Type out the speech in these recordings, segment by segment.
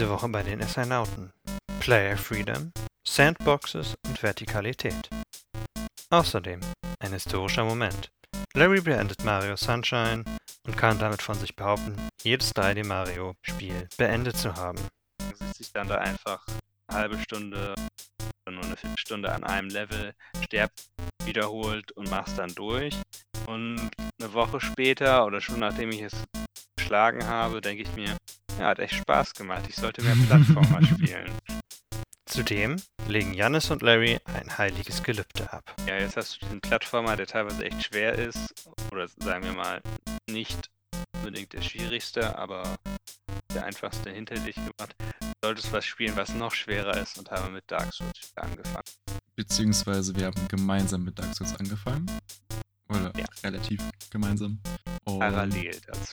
Diese Woche bei den Astronauten. Player Freedom, Sandboxes und Vertikalität. Außerdem ein historischer Moment. Larry beendet Mario Sunshine und kann damit von sich behaupten, jedes 3D Mario Spiel beendet zu haben. sitze ich dann da einfach eine halbe Stunde oder nur eine Viertelstunde an einem Level, sterbt, wiederholt und mach's dann durch. Und eine Woche später oder schon nachdem ich es geschlagen habe, denke ich mir, ja, hat echt Spaß gemacht. Ich sollte mehr Plattformer spielen. Zudem legen Jannis und Larry ein heiliges Gelübde ab. Ja, jetzt hast du den Plattformer, der teilweise echt schwer ist. Oder sagen wir mal, nicht unbedingt der schwierigste, aber der einfachste hinter dich gebracht. Du solltest was spielen, was noch schwerer ist und haben mit Dark Souls angefangen. Beziehungsweise wir haben gemeinsam mit Dark Souls angefangen. Oder Ja. relativ gemeinsam. Und- Parallel dazu.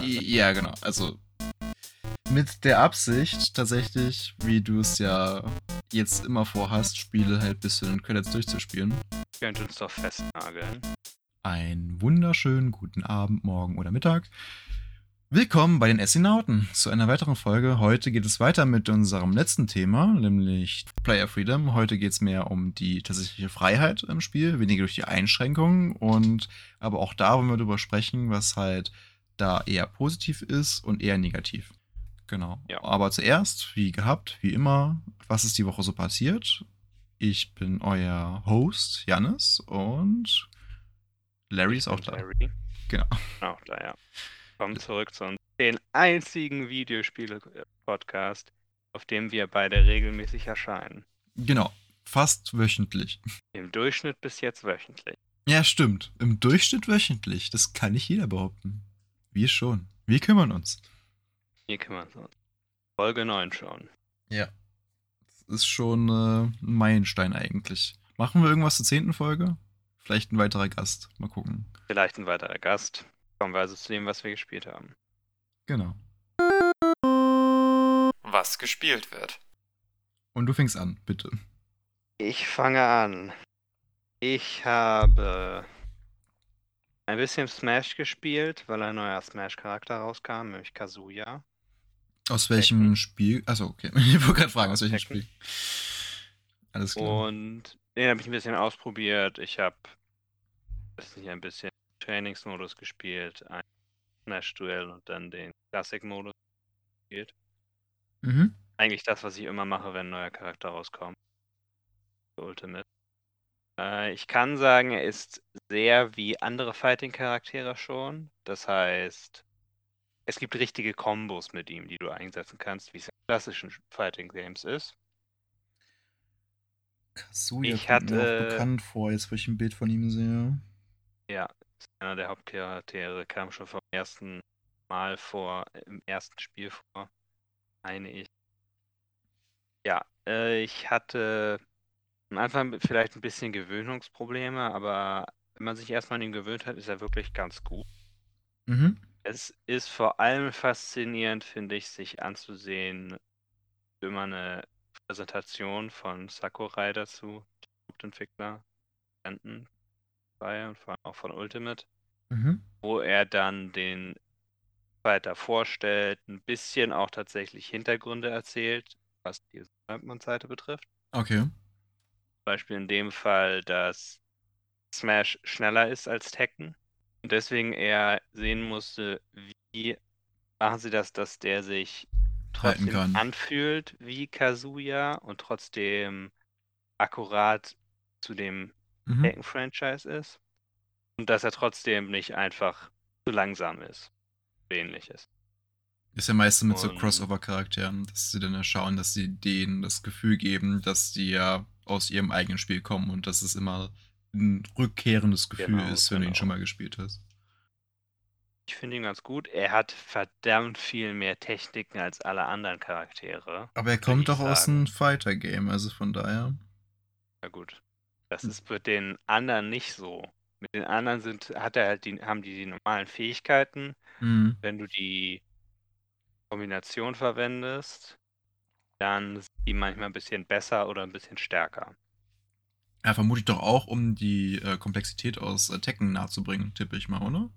Ja, genau. Also mit der Absicht tatsächlich, wie du es ja jetzt immer vorhast, Spiele halt bis zu den Credits durchzuspielen. Ich könnte uns doch festnageln. Einen wunderschönen guten Abend, Morgen oder Mittag. Willkommen bei den Essinauten zu einer weiteren Folge. Heute geht es weiter mit unserem letzten Thema, nämlich Player Freedom. Heute geht es mehr um die tatsächliche Freiheit im Spiel, weniger durch die Einschränkungen und aber auch da wollen wir darüber sprechen, was halt da eher positiv ist und eher negativ. Genau. Ja. Aber zuerst, wie gehabt, wie immer, was ist die Woche so passiert? Ich bin euer Host, Jannis, und Larry ist auch da. Larry. Genau. Auch da, ja. Kommen zurück zu uns. Den einzigen Videospiele-Podcast, auf dem wir beide regelmäßig erscheinen. Genau. Fast wöchentlich. Im Durchschnitt bis jetzt wöchentlich. Ja, stimmt. Im Durchschnitt wöchentlich. Das kann nicht jeder behaupten. Wir schon. Wir kümmern uns. Hier kümmern wir uns. Folge 9 schon. Ja. Das ist schon äh, ein Meilenstein eigentlich. Machen wir irgendwas zur zehnten Folge? Vielleicht ein weiterer Gast. Mal gucken. Vielleicht ein weiterer Gast. Kommen wir also zu dem, was wir gespielt haben. Genau. Was gespielt wird. Und du fängst an, bitte. Ich fange an. Ich habe ein bisschen Smash gespielt, weil ein neuer Smash-Charakter rauskam, nämlich Kazuya. Aus welchem Tekken. Spiel? Achso, okay. Ich wollte gerade fragen, aus welchem Tekken. Spiel. Alles klar. Und den habe ich ein bisschen ausprobiert. Ich habe das ist nicht ein bisschen Trainingsmodus gespielt, ein Smash-Duell und dann den Classic-Modus gespielt. Mhm. Eigentlich das, was ich immer mache, wenn ein neuer Charakter rauskommt. Ultimate. Äh, ich kann sagen, er ist sehr wie andere Fighting-Charaktere schon. Das heißt, es gibt richtige Kombos mit ihm, die du einsetzen kannst, wie es in klassischen Fighting-Games ist. Kazuya Ich kommt mir hatte- auch bekannt vor, jetzt wo ich ein Bild von ihm sehe. Ja, einer der Hauptcharaktere, kam schon vom ersten Mal vor, im ersten Spiel vor, meine ich. Ja, äh, ich hatte am Anfang vielleicht ein bisschen Gewöhnungsprobleme, aber wenn man sich erstmal an ihn gewöhnt hat, ist er wirklich ganz gut. Mhm. Es ist vor allem faszinierend, finde ich, sich anzusehen, immer eine Präsentation von Sakurai dazu, Hauptentwickler, Enten, bei und vor allem auch von Ultimate, Mhm. wo er dann den weiter vorstellt, ein bisschen auch tatsächlich Hintergründe erzählt, was die Seite betrifft. Okay. Zum Beispiel in dem Fall, dass Smash schneller ist als Tekken und deswegen er sehen musste, wie machen sie das, dass der sich trotzdem kann. anfühlt wie Kazuya und trotzdem akkurat zu dem Mhm. Tekken-Franchise ist und dass er trotzdem nicht einfach zu langsam ist. Ähnliches. Ist ja meistens mit so Und- Crossover-Charakteren, dass sie dann ja schauen, dass sie denen das Gefühl geben, dass die ja aus ihrem eigenen Spiel kommen und dass es immer ein rückkehrendes Gefühl Genau, ist, wenn du ihn genau. schon mal gespielt hast. Ich finde ihn ganz gut. Er hat verdammt viel mehr Techniken als alle anderen Charaktere. Aber er kommt doch aus einem Fighter-Game, also von daher. Ja gut. Das Hm. ist mit den anderen nicht so. Mit den anderen sind, hat er halt die, haben die die normalen Fähigkeiten. Mhm. Wenn du die Kombination verwendest, dann sind die manchmal ein bisschen besser oder ein bisschen stärker. Ja, vermutlich doch auch, um die äh, Komplexität aus äh, Tekken nahezubringen, tippe ich mal, oder?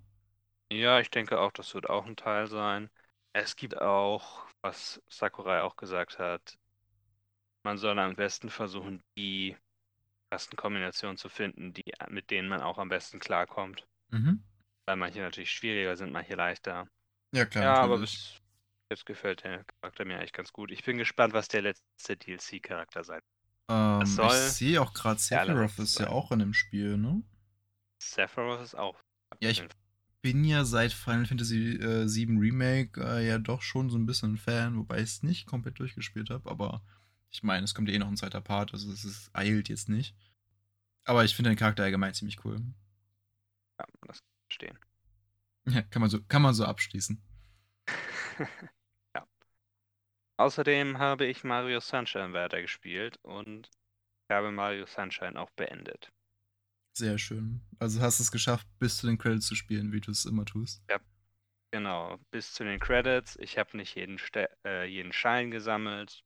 Ja, ich denke auch, das wird auch ein Teil sein. Es gibt auch was Sakurai auch gesagt hat, man soll am besten versuchen, die Tastenkombinationen zu finden, die, mit denen man auch am besten klarkommt. Mhm. Weil manche natürlich schwieriger sind, manche leichter. Ja, klar. ja, aber bis jetzt gefällt der Charakter mir eigentlich ganz gut. Ich bin gespannt, was der letzte DLC-Charakter sein ähm, ich soll sehe auch gerade, Sephiroth ist ja auch in dem Spiel, ne? Sephiroth ist auch. Ja, ich bin ja seit Final Fantasy äh, 7 Remake äh, ja doch schon so ein bisschen ein Fan, wobei ich es nicht komplett durchgespielt habe, aber ich meine, es kommt ja eh noch ein zweiter Part, also es ist, eilt jetzt nicht. Aber ich finde den Charakter allgemein ziemlich cool. Ja, das kann ich verstehen. Ja, kann man so, kann man so abschließen. ja. Außerdem habe ich Mario Sunshine weitergespielt und ich habe Mario Sunshine auch beendet. Sehr schön. Also hast du es geschafft, bis zu den Credits zu spielen, wie du es immer tust. Genau, bis zu den Credits. Ich habe nicht jeden, Ste äh, jeden Schein gesammelt,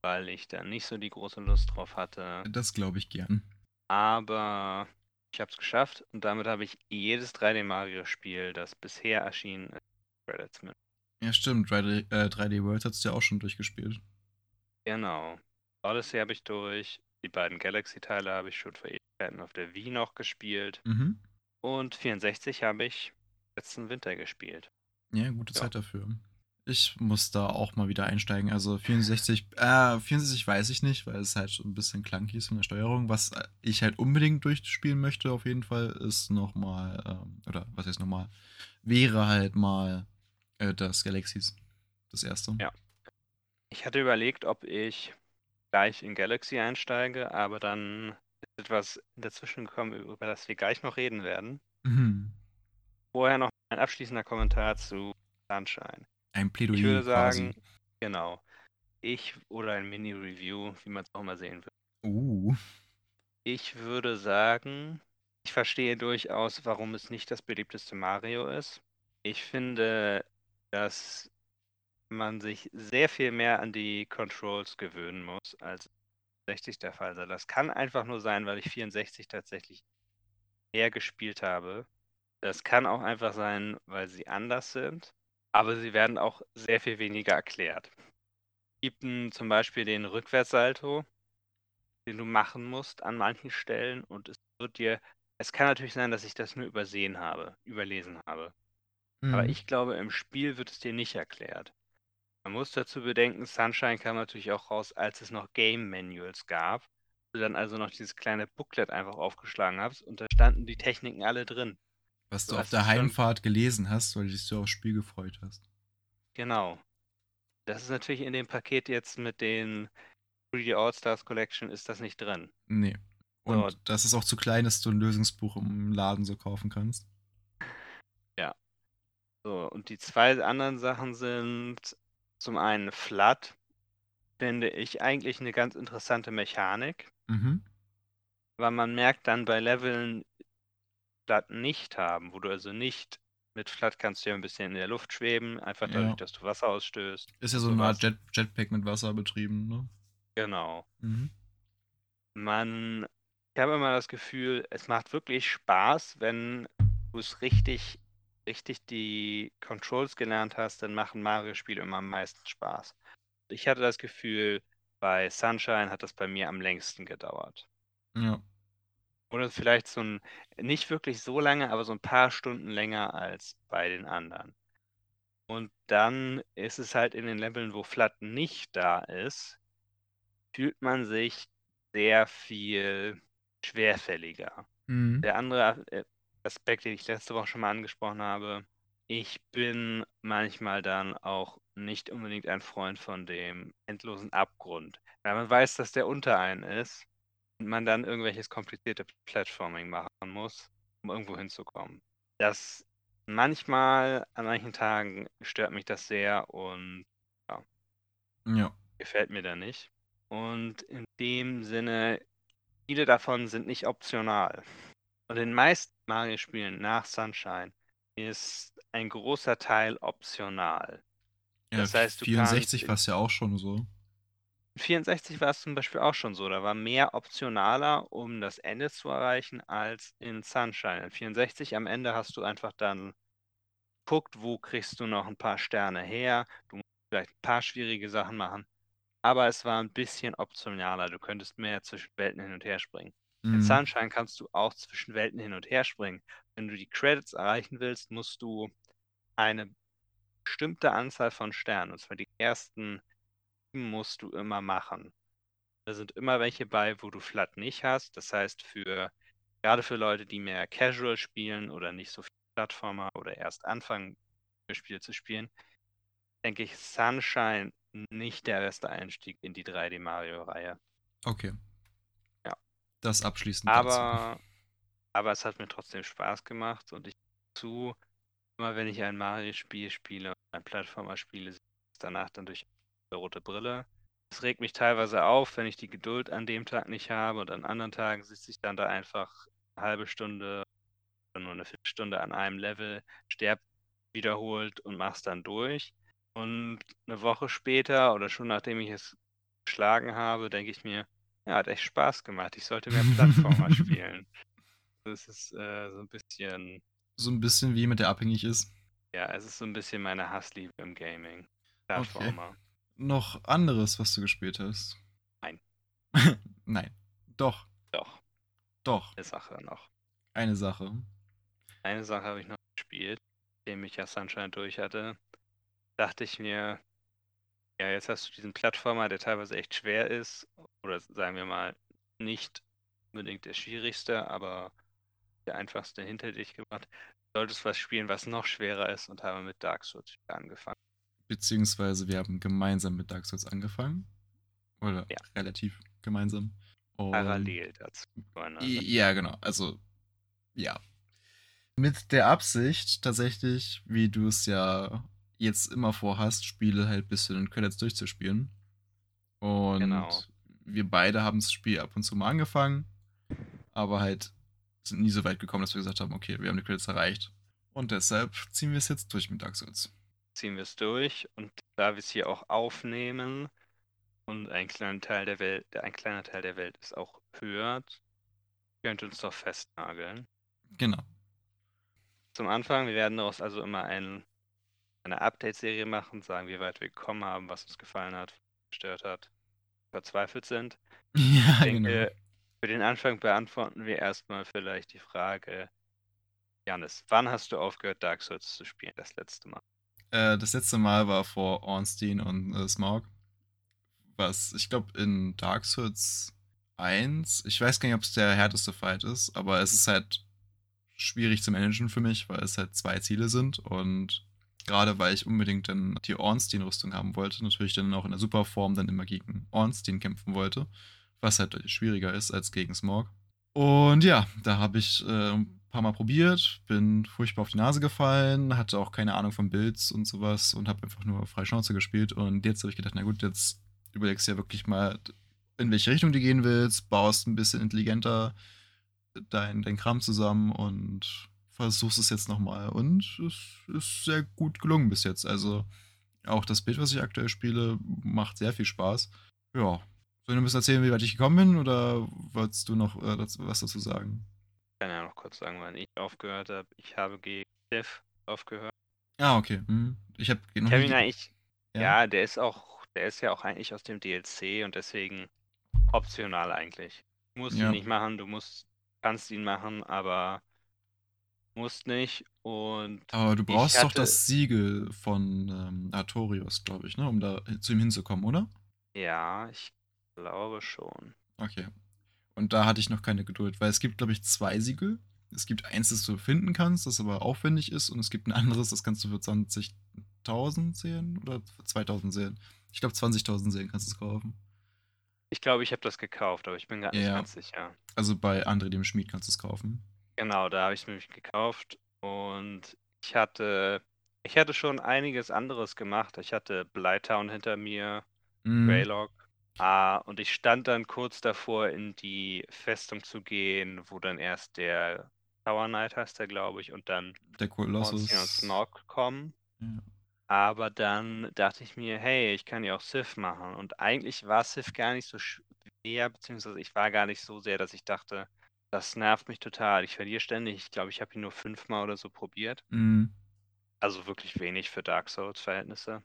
weil ich da nicht so die große Lust drauf hatte. Das glaube ich gern. Aber ich habe es geschafft und damit habe ich jedes 3D Mario-Spiel, das bisher erschienen ist, Credits mit. Ja, stimmt. 3D, äh, 3D World hast du ja auch schon durchgespielt. Genau. Odyssey habe ich durch. Die beiden Galaxy-Teile habe ich schon vor Ewigkeiten auf der Wii noch gespielt. Mhm. Und 64 habe ich letzten Winter gespielt. Ja, gute Ja. Zeit dafür. Ich muss da auch mal wieder einsteigen. Also 64, äh, 64 weiß ich nicht, weil es halt so ein bisschen clunky ist von der Steuerung. Was äh, ich halt unbedingt durchspielen möchte, auf jeden Fall, ist nochmal, ähm, oder was heißt nochmal, wäre halt mal äh, das Galaxies. Das erste. Ja. Ich hatte überlegt, ob ich gleich in Galaxy einsteige, aber dann ist etwas dazwischen gekommen, über das wir gleich noch reden werden. Mhm. Vorher noch ein abschließender Kommentar zu Sunshine. Ein Plädoyer Ich würde sagen, quasi. genau. Ich oder ein Mini-Review, wie man es auch mal sehen will. Uh. Ich würde sagen, ich verstehe durchaus, warum es nicht das beliebteste Mario ist. Ich finde, dass man sich sehr viel mehr an die Controls gewöhnen muss, als 60 der Fall sei. Das kann einfach nur sein, weil ich 64 tatsächlich mehr gespielt habe. Das kann auch einfach sein, weil sie anders sind, aber sie werden auch sehr viel weniger erklärt. Es gibt zum Beispiel den Rückwärtssalto, den du machen musst an manchen Stellen und es wird dir, es kann natürlich sein, dass ich das nur übersehen habe, überlesen habe. Aber Mhm. ich glaube, im Spiel wird es dir nicht erklärt. Man muss dazu bedenken, Sunshine kam natürlich auch raus, als es noch Game Manuals gab. Du dann also noch dieses kleine Booklet einfach aufgeschlagen hast und da standen die Techniken alle drin. Was du du auf der Heimfahrt gelesen hast, weil du dich so aufs Spiel gefreut hast. Genau. Das ist natürlich in dem Paket jetzt mit den 3D All-Stars Collection ist das nicht drin. Nee. Und So. das ist auch zu klein, dass du ein Lösungsbuch im Laden so kaufen kannst. So, und die zwei anderen Sachen sind zum einen Flat, finde ich eigentlich eine ganz interessante Mechanik, Mhm. weil man merkt dann bei Leveln, Flat nicht haben, wo du also nicht mit Flat kannst du ja ein bisschen in der Luft schweben, einfach dadurch, Ja. dass du Wasser ausstößt. Ist ja so eine Art. Jet Jetpack mit Wasser betrieben, ne? Genau. Mhm. Man, ich habe immer das Gefühl, es macht wirklich Spaß, wenn du es richtig, richtig die Controls gelernt hast, dann machen Mario-Spiele immer am meisten Spaß. Ich hatte das Gefühl, bei Sunshine hat das bei mir am längsten gedauert. Ja. Oder vielleicht so ein, nicht wirklich so lange, aber so ein paar Stunden länger als bei den anderen. Und dann ist es halt in den Leveln, wo Flat nicht da ist, fühlt man sich sehr viel schwerfälliger. Mhm. Der andere äh, Aspekt, den ich letzte Woche schon mal angesprochen habe, ich bin manchmal dann auch nicht unbedingt ein Freund von dem endlosen Abgrund. Weil man weiß, dass der unter einen ist und man dann irgendwelches komplizierte Platforming machen muss, um irgendwo hinzukommen. Das manchmal, an manchen Tagen stört mich das sehr und Ja. gefällt mir da nicht. Und in dem Sinne, viele davon sind nicht optional. Und in den meisten Mario-Spielen nach Sunshine ist ein großer Teil optional. ja Das heißt, du 64 kannst- war es ja auch schon so. In 64 war es zum Beispiel auch schon so. Da war mehr optionaler, um das Ende zu erreichen, als in Sunshine. In 64 am Ende hast du einfach dann guckt, wo kriegst du noch ein paar Sterne her. Du musst vielleicht ein paar schwierige Sachen machen. Aber es war ein bisschen optionaler. Du könntest mehr zwischen Welten hin und her springen. In Mhm. Sunshine kannst du auch zwischen Welten hin und her springen. Wenn du die Credits erreichen willst, musst du eine bestimmte Anzahl von Sternen, und zwar die ersten musst du immer machen. Da sind immer welche bei, wo du Flat nicht hast. Das heißt, für gerade für Leute, die mehr Casual spielen oder nicht so viel Plattformer oder erst anfangen, das Spiel zu spielen, denke ich Sunshine nicht der beste Einstieg in die 3D Mario-Reihe. Okay. Ja. Das abschließend dazu. Aber, aber es hat mir trotzdem Spaß gemacht und ich zu, immer wenn ich ein Mario-Spiel spiele, ein Plattformer spiele, danach dann durch eine rote Brille. Es regt mich teilweise auf, wenn ich die Geduld an dem Tag nicht habe und an anderen Tagen sitze ich dann da einfach eine halbe Stunde oder nur eine Viertelstunde an einem Level, sterb wiederholt und mach's dann durch. Und eine Woche später oder schon nachdem ich es geschlagen habe, denke ich mir, ja, hat echt Spaß gemacht. Ich sollte mehr Plattformer spielen. Das ist äh, so ein bisschen, So ein bisschen wie jemand, der abhängig ist. ja, es ist so ein bisschen meine Hassliebe im Gaming. Plattformer. Noch anderes, was du gespielt hast? Nein. Nein. Doch. Doch, Doch. eine Sache noch. Eine Sache. Eine Sache habe ich noch gespielt, nachdem ich ja Sunshine durch hatte. Dachte ich mir, ja, jetzt hast du diesen Plattformer, der teilweise echt schwer ist, oder sagen wir mal, nicht unbedingt der schwierigste, aber der einfachste hinter dich gebracht. Du solltest was spielen, was noch schwerer ist und habe mit Dark Souls angefangen. Beziehungsweise wir haben gemeinsam mit Dark Souls angefangen. Oder Ja. relativ gemeinsam. Und Parallel dazu. Ja, genau. Also, ja. Mit der Absicht, tatsächlich, wie du es ja jetzt immer vorhast, Spiele halt bis zu den Credits durchzuspielen. Und Genau. wir beide haben das Spiel ab und zu mal angefangen, aber halt sind nie so weit gekommen, dass wir gesagt haben, okay, wir haben die Credits erreicht. Und deshalb ziehen wir es jetzt durch mit Dark Souls. Ziehen wir es durch und da wir es hier auch aufnehmen und ein kleiner Teil der Welt, ein kleiner Teil der Welt es auch hört, könnt ihr uns doch festnageln. Genau. Zum Anfang, wir werden daraus also immer ein, eine Update-Serie machen, sagen, wie weit wir gekommen haben, was uns gefallen hat, gestört hat, verzweifelt sind. Ja, Ich denke, genau. für den Anfang beantworten wir erstmal vielleicht die Frage, Janis, wann hast du aufgehört, Dark Souls zu spielen, das letzte Mal? Äh, das letzte Mal war vor Ornstein und äh, Smaug. Was, ich glaube, in Dark Souls 1, ich weiß gar nicht, ob es der härteste Fight ist, aber es ist halt schwierig zu managen für mich, weil es halt zwei Ziele sind und gerade weil ich unbedingt dann die Ornstein-Rüstung haben wollte, natürlich dann auch in der Superform dann immer gegen Ornstein kämpfen wollte, was halt schwieriger ist als gegen Smog. Und ja, da habe ich äh, paar Mal probiert, bin furchtbar auf die Nase gefallen, hatte auch keine Ahnung von Builds und sowas und habe einfach nur freie Schnauze gespielt. Und jetzt habe ich gedacht, na gut, jetzt überlegst du ja wirklich mal, in welche Richtung du gehen willst, baust ein bisschen intelligenter dein, dein Kram zusammen und versuchst es jetzt nochmal. Und es ist sehr gut gelungen bis jetzt. Also auch das Bild, was ich aktuell spiele, macht sehr viel Spaß. Ja. Soll ich ein bisschen erzählen, wie weit ich gekommen bin, oder wolltest du noch äh, was dazu sagen? Kann ja noch kurz sagen, wann ich aufgehört habe. Ich habe gegen Dev aufgehört. Ah, okay. Hm. Ich habe noch Ich ihn eigentlich, Ja. ja. der ist auch, der ist ja auch eigentlich aus dem DLC und deswegen optional eigentlich. Du musst Ja. ihn nicht machen, du musst, kannst ihn machen, aber musst nicht. Und Aber du brauchst doch hatte- das Siegel von ähm, Artorius, glaube ich, ne? Um da zu ihm hinzukommen, oder? ja, ich glaube schon. Okay. Und da hatte ich noch keine Geduld, weil es gibt, glaube ich, zwei Siegel. Es gibt eins, das du finden kannst, das aber aufwendig ist, und es gibt ein anderes, das kannst du für 20.000 sehen oder für 2.000 sehen. Ich glaube, 20.000 sehen kannst du es kaufen. Ich glaube, ich habe das gekauft, aber ich bin gerade nicht Ja. ganz sicher. Also bei André dem Schmied kannst du es kaufen. Genau, da habe ich es nämlich gekauft und ich hatte, ich hatte schon einiges anderes gemacht. Ich hatte Blytown hinter mir, Mhm. Greylog. Ah, und ich stand dann kurz davor, in die Festung zu gehen, wo dann erst der Tower Knight heißt der, glaube ich, und dann Der. Ornstein und Snog kommen. Ja. Aber dann dachte ich mir, hey, ich kann ja auch Sith machen. Und eigentlich war Sith gar nicht so schwer, beziehungsweise ich war gar nicht so sehr, dass ich dachte, das nervt mich total. Ich verliere ständig. Ich glaube, ich habe ihn nur fünfmal oder so probiert. Mhm. Also wirklich wenig für Dark Souls-Verhältnisse.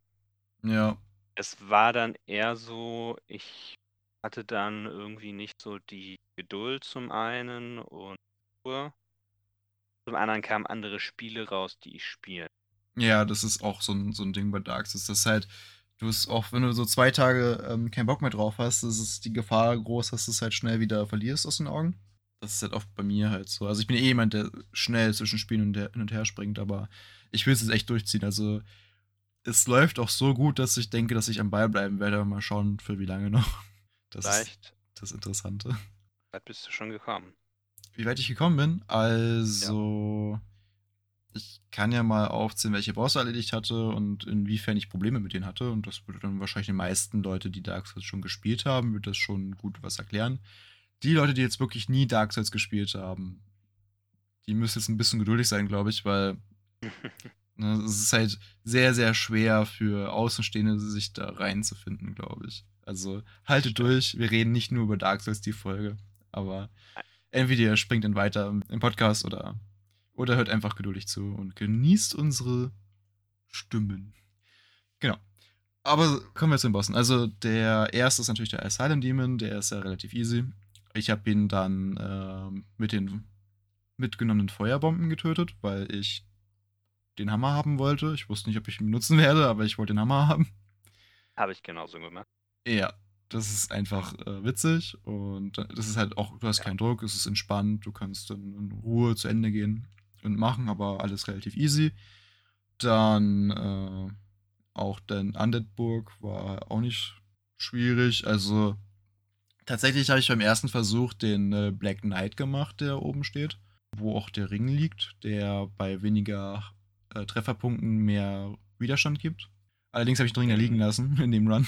Ja. Es war dann eher so, ich hatte dann irgendwie nicht so die Geduld zum einen und. Zum anderen kamen andere Spiele raus, die ich spiele. Ja, das ist auch so ein, so ein Ding bei Dark Souls. Das ist halt, du hast auch, wenn du so zwei Tage ähm, keinen Bock mehr drauf hast, ist es die Gefahr groß, dass du es halt schnell wieder verlierst aus den Augen. Das ist halt oft bei mir halt so. Also ich bin eh jemand, der schnell zwischen Spielen und hin und her springt, aber ich will es jetzt echt durchziehen. Also es läuft auch so gut, dass ich denke, dass ich am Ball bleiben werde. Mal schauen, für wie lange noch. Das Vielleicht. ist das Interessante. Weit bist du schon gekommen? Wie weit ich gekommen bin? Also, ich kann ja mal aufzählen, welche Bosse erledigt hatte und inwiefern ich Probleme mit denen hatte. Und das würde dann wahrscheinlich den meisten Leute, die Dark Souls schon gespielt haben, wird das schon gut was erklären. Die Leute, die jetzt wirklich nie Dark Souls gespielt haben, die müssen jetzt ein bisschen geduldig sein, glaube ich, weil es ist halt sehr, sehr schwer für Außenstehende, sich da reinzufinden, glaube ich. Also haltet durch, wir reden nicht nur über Dark Souls die Folge, aber entweder springt dann weiter im Podcast oder, oder hört einfach geduldig zu und genießt unsere Stimmen. Genau. Aber kommen wir zu den Bossen. Also der erste ist natürlich der Asylum Demon, der ist ja relativ easy. Ich habe ihn dann ähm, mit den mitgenommenen Feuerbomben getötet, weil ich den Hammer haben wollte. Ich wusste nicht, ob ich ihn benutzen werde, aber ich wollte den Hammer haben. Habe ich genauso gemacht. Ja, das ist einfach äh, witzig und das ist halt auch, du hast Ja. keinen Druck, es ist entspannt, du kannst dann in Ruhe zu Ende gehen und machen, aber alles relativ easy. Dann äh, auch den Undead-Burg war auch nicht schwierig. Also tatsächlich habe ich beim ersten Versuch den äh, Black Knight gemacht, der oben steht, wo auch der Ring liegt, der bei weniger äh, Trefferpunkten mehr Widerstand gibt. Allerdings habe ich den Ring ja liegen lassen in dem Run.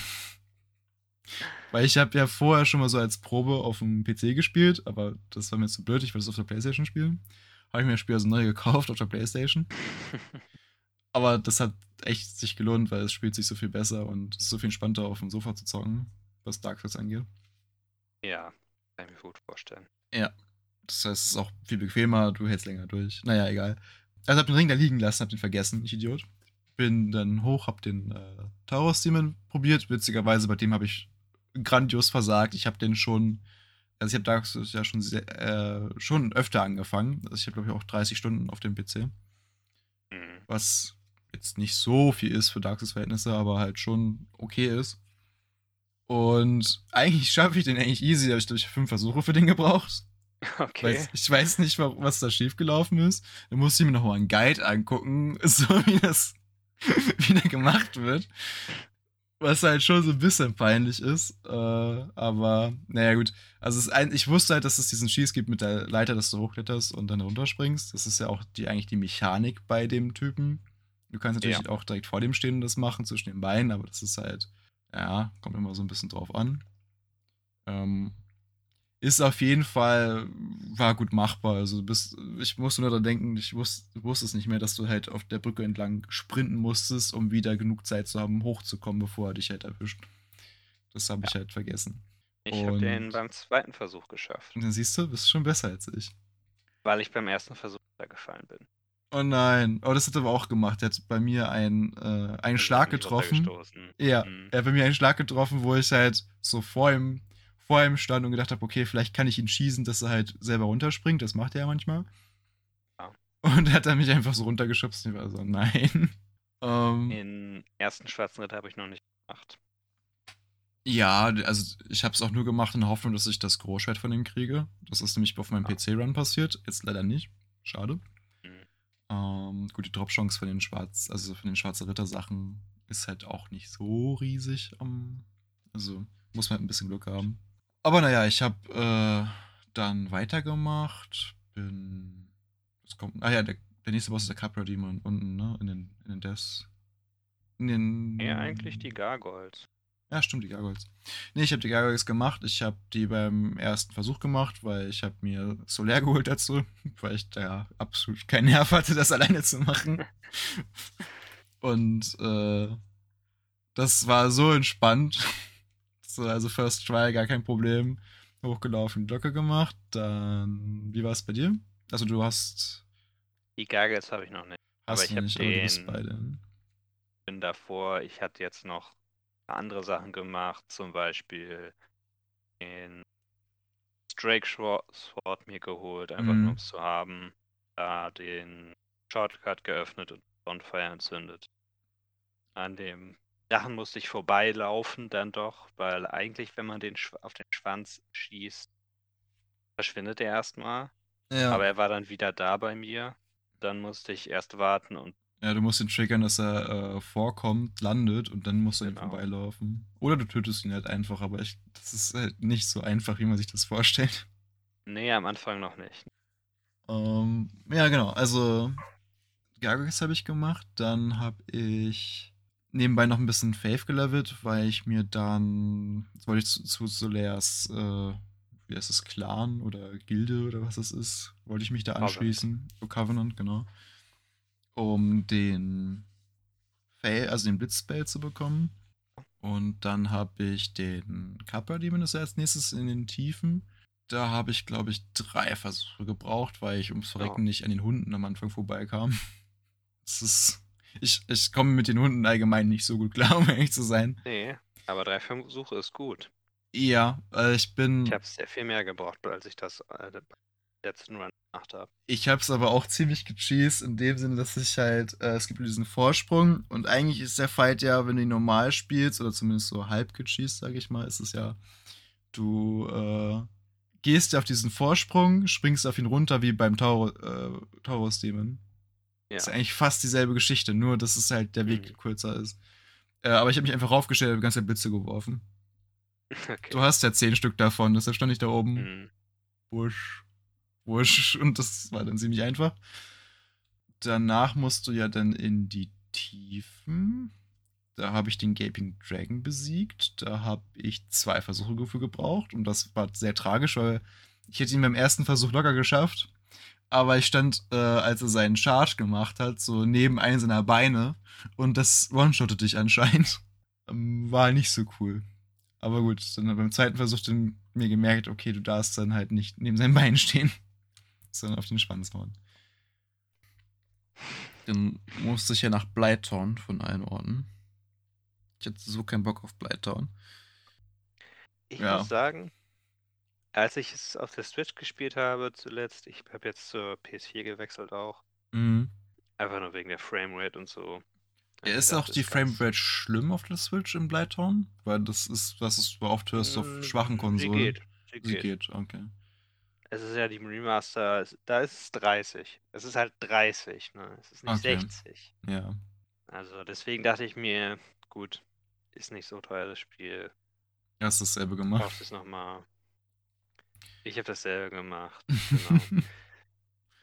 Weil ich habe ja vorher schon mal so als Probe auf dem PC gespielt, aber das war mir zu blöd, ich wollte es auf der Playstation spielen. Habe ich mir das Spiel also neu gekauft auf der Playstation. Aber das hat echt sich gelohnt, weil es spielt sich so viel besser und es ist so viel entspannter auf dem Sofa zu zocken, was Dark Souls angeht. ja, kann ich mir gut vorstellen. Ja. Das heißt, es ist auch viel bequemer, du hältst länger durch. Naja, egal. Also hab den Ring da liegen lassen, hab den vergessen, ich Idiot. Bin dann hoch, hab den äh, Taurus Demon probiert. Witzigerweise, bei dem habe ich grandios versagt. Ich habe den schon, also ich habe Dark Souls ja schon, sehr, äh, schon öfter angefangen. Also ich habe, glaube ich, auch 30 Stunden auf dem PC. Mhm. Was jetzt nicht so viel ist für Dark Souls-Verhältnisse, aber halt schon okay ist. Und eigentlich schaffe ich den eigentlich easy. Da habe ich, glaube ich, fünf Versuche für den gebraucht. Okay. Weiß, ich weiß nicht, wa- was da schiefgelaufen ist. Da musste ich mir nochmal einen Guide angucken, so wie das wieder gemacht wird. Was halt schon so ein bisschen peinlich ist. Äh, aber, naja, gut. Also, ein, ich wusste halt, dass es diesen Schieß gibt mit der Leiter, dass du hochkletterst und dann runterspringst. Das ist ja auch die, eigentlich die Mechanik bei dem Typen. Du kannst natürlich Ja. auch direkt vor dem stehen und das machen, zwischen den Beinen, aber das ist halt, ja, kommt immer so ein bisschen drauf an. Ähm, ist auf jeden Fall, war gut machbar. Also bist, ich musste nur daran denken, ich wusste, wusste es nicht mehr, dass du halt auf der Brücke entlang sprinten musstest, um wieder genug Zeit zu haben, hochzukommen, bevor er dich halt erwischt. Das habe ich halt vergessen. Ich habe den beim zweiten Versuch geschafft, Und dann siehst du, bist schon besser als ich. weil ich beim ersten Versuch da gefallen bin. Oh nein. Oh, das hat er aber auch gemacht. Er hat bei mir einen, äh, einen Also Schlag getroffen. Ja, Mhm. er hat bei mir einen Schlag getroffen, wo ich halt so vor ihm, vor ihm stand und gedacht habe, okay, vielleicht kann ich ihn schießen, dass er halt selber runterspringt. Das macht er ja manchmal. Ja. Und er hat dann mich einfach so runtergeschubst und ich war so, nein. ähm, Den ersten schwarzen Ritter habe ich noch nicht gemacht. ja, also ich habe es auch nur gemacht in der Hoffnung, dass ich das Großschwert von ihm kriege. Das ist nämlich auf meinem Ah. PC-Run passiert. Jetzt leider nicht. Schade. Mhm. Ähm, gut, die Drop-Chance von den Schwarz, also von den Schwarze Ritter-Sachen ist halt auch nicht so riesig. Ähm, also muss man halt ein bisschen Glück haben. Aber naja, ich habe äh, dann weitergemacht. Bin. Was kommt? Ah ja, der, der nächste Boss ist der Capra Demon unten, ne? In den, in den Deaths. In den. Ja, eigentlich die Gargoyles. Ja, stimmt, die Gargoyles. Nee, ich habe die Gargoyles gemacht. Ich habe die beim ersten Versuch gemacht, weil ich habe mir Solar geholt dazu, weil ich da absolut keinen Nerv hatte, das alleine zu machen. Und äh, das war so entspannt. So, also First Try, gar kein Problem. Hochgelaufen, Glocke gemacht. Dann, wie war es bei dir? Also du hast, Die Gargoyles habe ich noch nicht. hast ich aber du bist den- bei den. bin davor. Ich hatte jetzt noch andere Sachen gemacht, zum Beispiel den Drake Sword mir geholt, einfach Mhm. nur um es zu haben. Da den Shortcut geöffnet und Bonfire entzündet. An dem Drachen musste ich vorbeilaufen dann doch, weil eigentlich, wenn man den Schw auf den Schwanz schießt, verschwindet er erstmal. Ja. Aber er war dann wieder da bei mir. Dann musste ich erst warten und ja, du musst ihn triggern, dass er äh, vorkommt, landet und dann musst du an ihm Genau. vorbeilaufen. Oder du tötest ihn halt einfach, aber ich, das ist halt nicht so einfach, wie man sich das vorstellt. nee, am Anfang noch nicht. Ähm, ja, genau. Also, Gargoyles habe ich gemacht. Dann habe ich nebenbei noch ein bisschen Faith gelevelt, weil ich mir dann, jetzt wollte ich zu, zu Solairs, äh, wie heißt das, Clan oder Gilde oder was das ist, wollte ich mich da Covenant. anschließen. Oh, Covenant, genau. Um den Fail, also den Blitzspell zu bekommen. Und dann habe ich den Kappa Demon ist ja als nächstes in den Tiefen. Da habe ich, glaube ich, drei Versuche gebraucht, weil ich ums Verrecken Ja. nicht an den Hunden am Anfang vorbeikam. Das ist. Ich, ich komme mit den Hunden allgemein nicht so gut klar, um ehrlich zu sein. Nee, aber drei Versuche ist gut. Ja, äh, ich bin. Ich habe sehr viel mehr gebraucht, als ich das äh, letzten Run gemacht habe. Ich hab's aber auch ziemlich gecheased, in dem Sinne, dass ich halt, äh, es gibt diesen Vorsprung und eigentlich ist der Fight ja, wenn du ihn normal spielst, oder zumindest so halb gecheased, sag ich mal, ist es ja, du äh, gehst ja auf diesen Vorsprung, springst auf ihn runter wie beim Taurus, äh, Taurus Demon. Ja. Ist eigentlich fast dieselbe Geschichte, nur dass es halt der Weg Mhm. kürzer ist. Äh, aber ich habe mich einfach raufgestellt und die ganze Zeit Blitze geworfen. Okay. Du hast ja zehn Stück davon, deshalb stand ich da oben. Mhm. Wusch, wusch. Und das war dann ziemlich einfach. Danach musst du ja dann in die Tiefen. Da habe ich den Gaping Dragon besiegt. Da habe ich zwei Versuche dafür gebraucht. Und das war sehr tragisch, weil ich hätte ihn beim ersten Versuch locker geschafft. Aber ich stand, äh, als er seinen Charge gemacht hat, so neben einem seiner Beine. Und das one-shottet dich anscheinend. Ähm, War nicht so cool. Aber gut, dann beim zweiten Versuch dann mir gemerkt, okay, du darfst dann halt nicht neben seinem Bein stehen, sondern auf den Schwanz hauen. Dann musste ich ja nach Blytown von allen Orten. Ich hatte so keinen Bock auf Blytown. Ich Ja. muss sagen, als ich es auf der Switch gespielt habe zuletzt, ich habe jetzt zur PS4 gewechselt auch, Mhm. einfach nur wegen der Framerate und so. Ja, ich ist auch die ist Framerate schlimm auf der Switch in Blytown? Weil das ist, was du oft hörst auf Mm, schwachen Konsolen. Sie geht. Sie Sie geht. geht, okay. Es ist ja die Remaster, da ist es 30. Es ist halt 30, ne? Es ist nicht Okay. 60. Ja. Also deswegen dachte ich mir, gut, ist nicht so teuer das Spiel. Du hast dasselbe gemacht. Kaufst es nochmal. Ich habe dasselbe gemacht. Genau.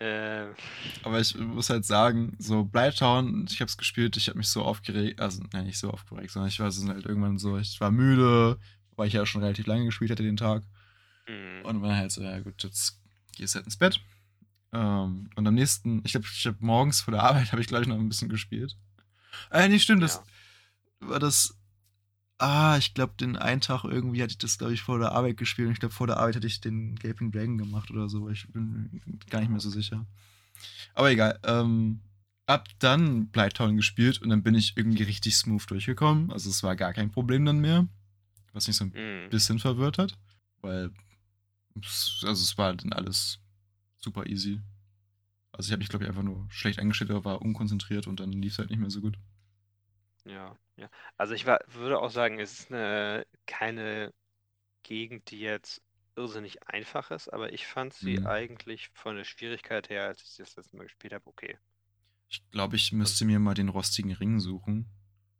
äh, Aber ich muss halt sagen, so Blytown, ich hab's gespielt, ich habe mich so aufgeregt, also nein, nicht so aufgeregt, sondern ich war so halt irgendwann so, ich war müde, weil ich ja schon relativ lange gespielt hatte den Tag. mh, Und war halt so, ja gut, jetzt gehst du halt ins Bett. Ähm, und am nächsten, ich glaube, ich hab morgens vor der Arbeit habe ich glaube ich noch ein bisschen gespielt. Äh, nee, stimmt, das war das. Ah, ich glaube, den einen Tag irgendwie hatte ich das, glaube ich, vor der Arbeit gespielt. Und ich glaube, vor der Arbeit hatte ich den Gaping Dragon gemacht oder so. Ich bin gar nicht mehr so sicher. Aber egal. Ähm, ab dann Blighttown gespielt und dann bin ich irgendwie richtig smooth durchgekommen. Also es war gar kein Problem dann mehr. Was mich so ein mh. bisschen verwirrt hat. Weil, also es war dann alles super easy. Also ich habe mich, glaube ich, einfach nur schlecht eingestellt, aber war unkonzentriert und dann lief es halt nicht mehr so gut. Ja, ja. Also ich war, würde auch sagen, es ist eine, keine Gegend, die jetzt irrsinnig einfach ist, aber ich fand sie Mhm. eigentlich von der Schwierigkeit her, als ich sie das letzte Mal gespielt habe, okay. Ich glaube, ich müsste mir mal den rostigen Ring suchen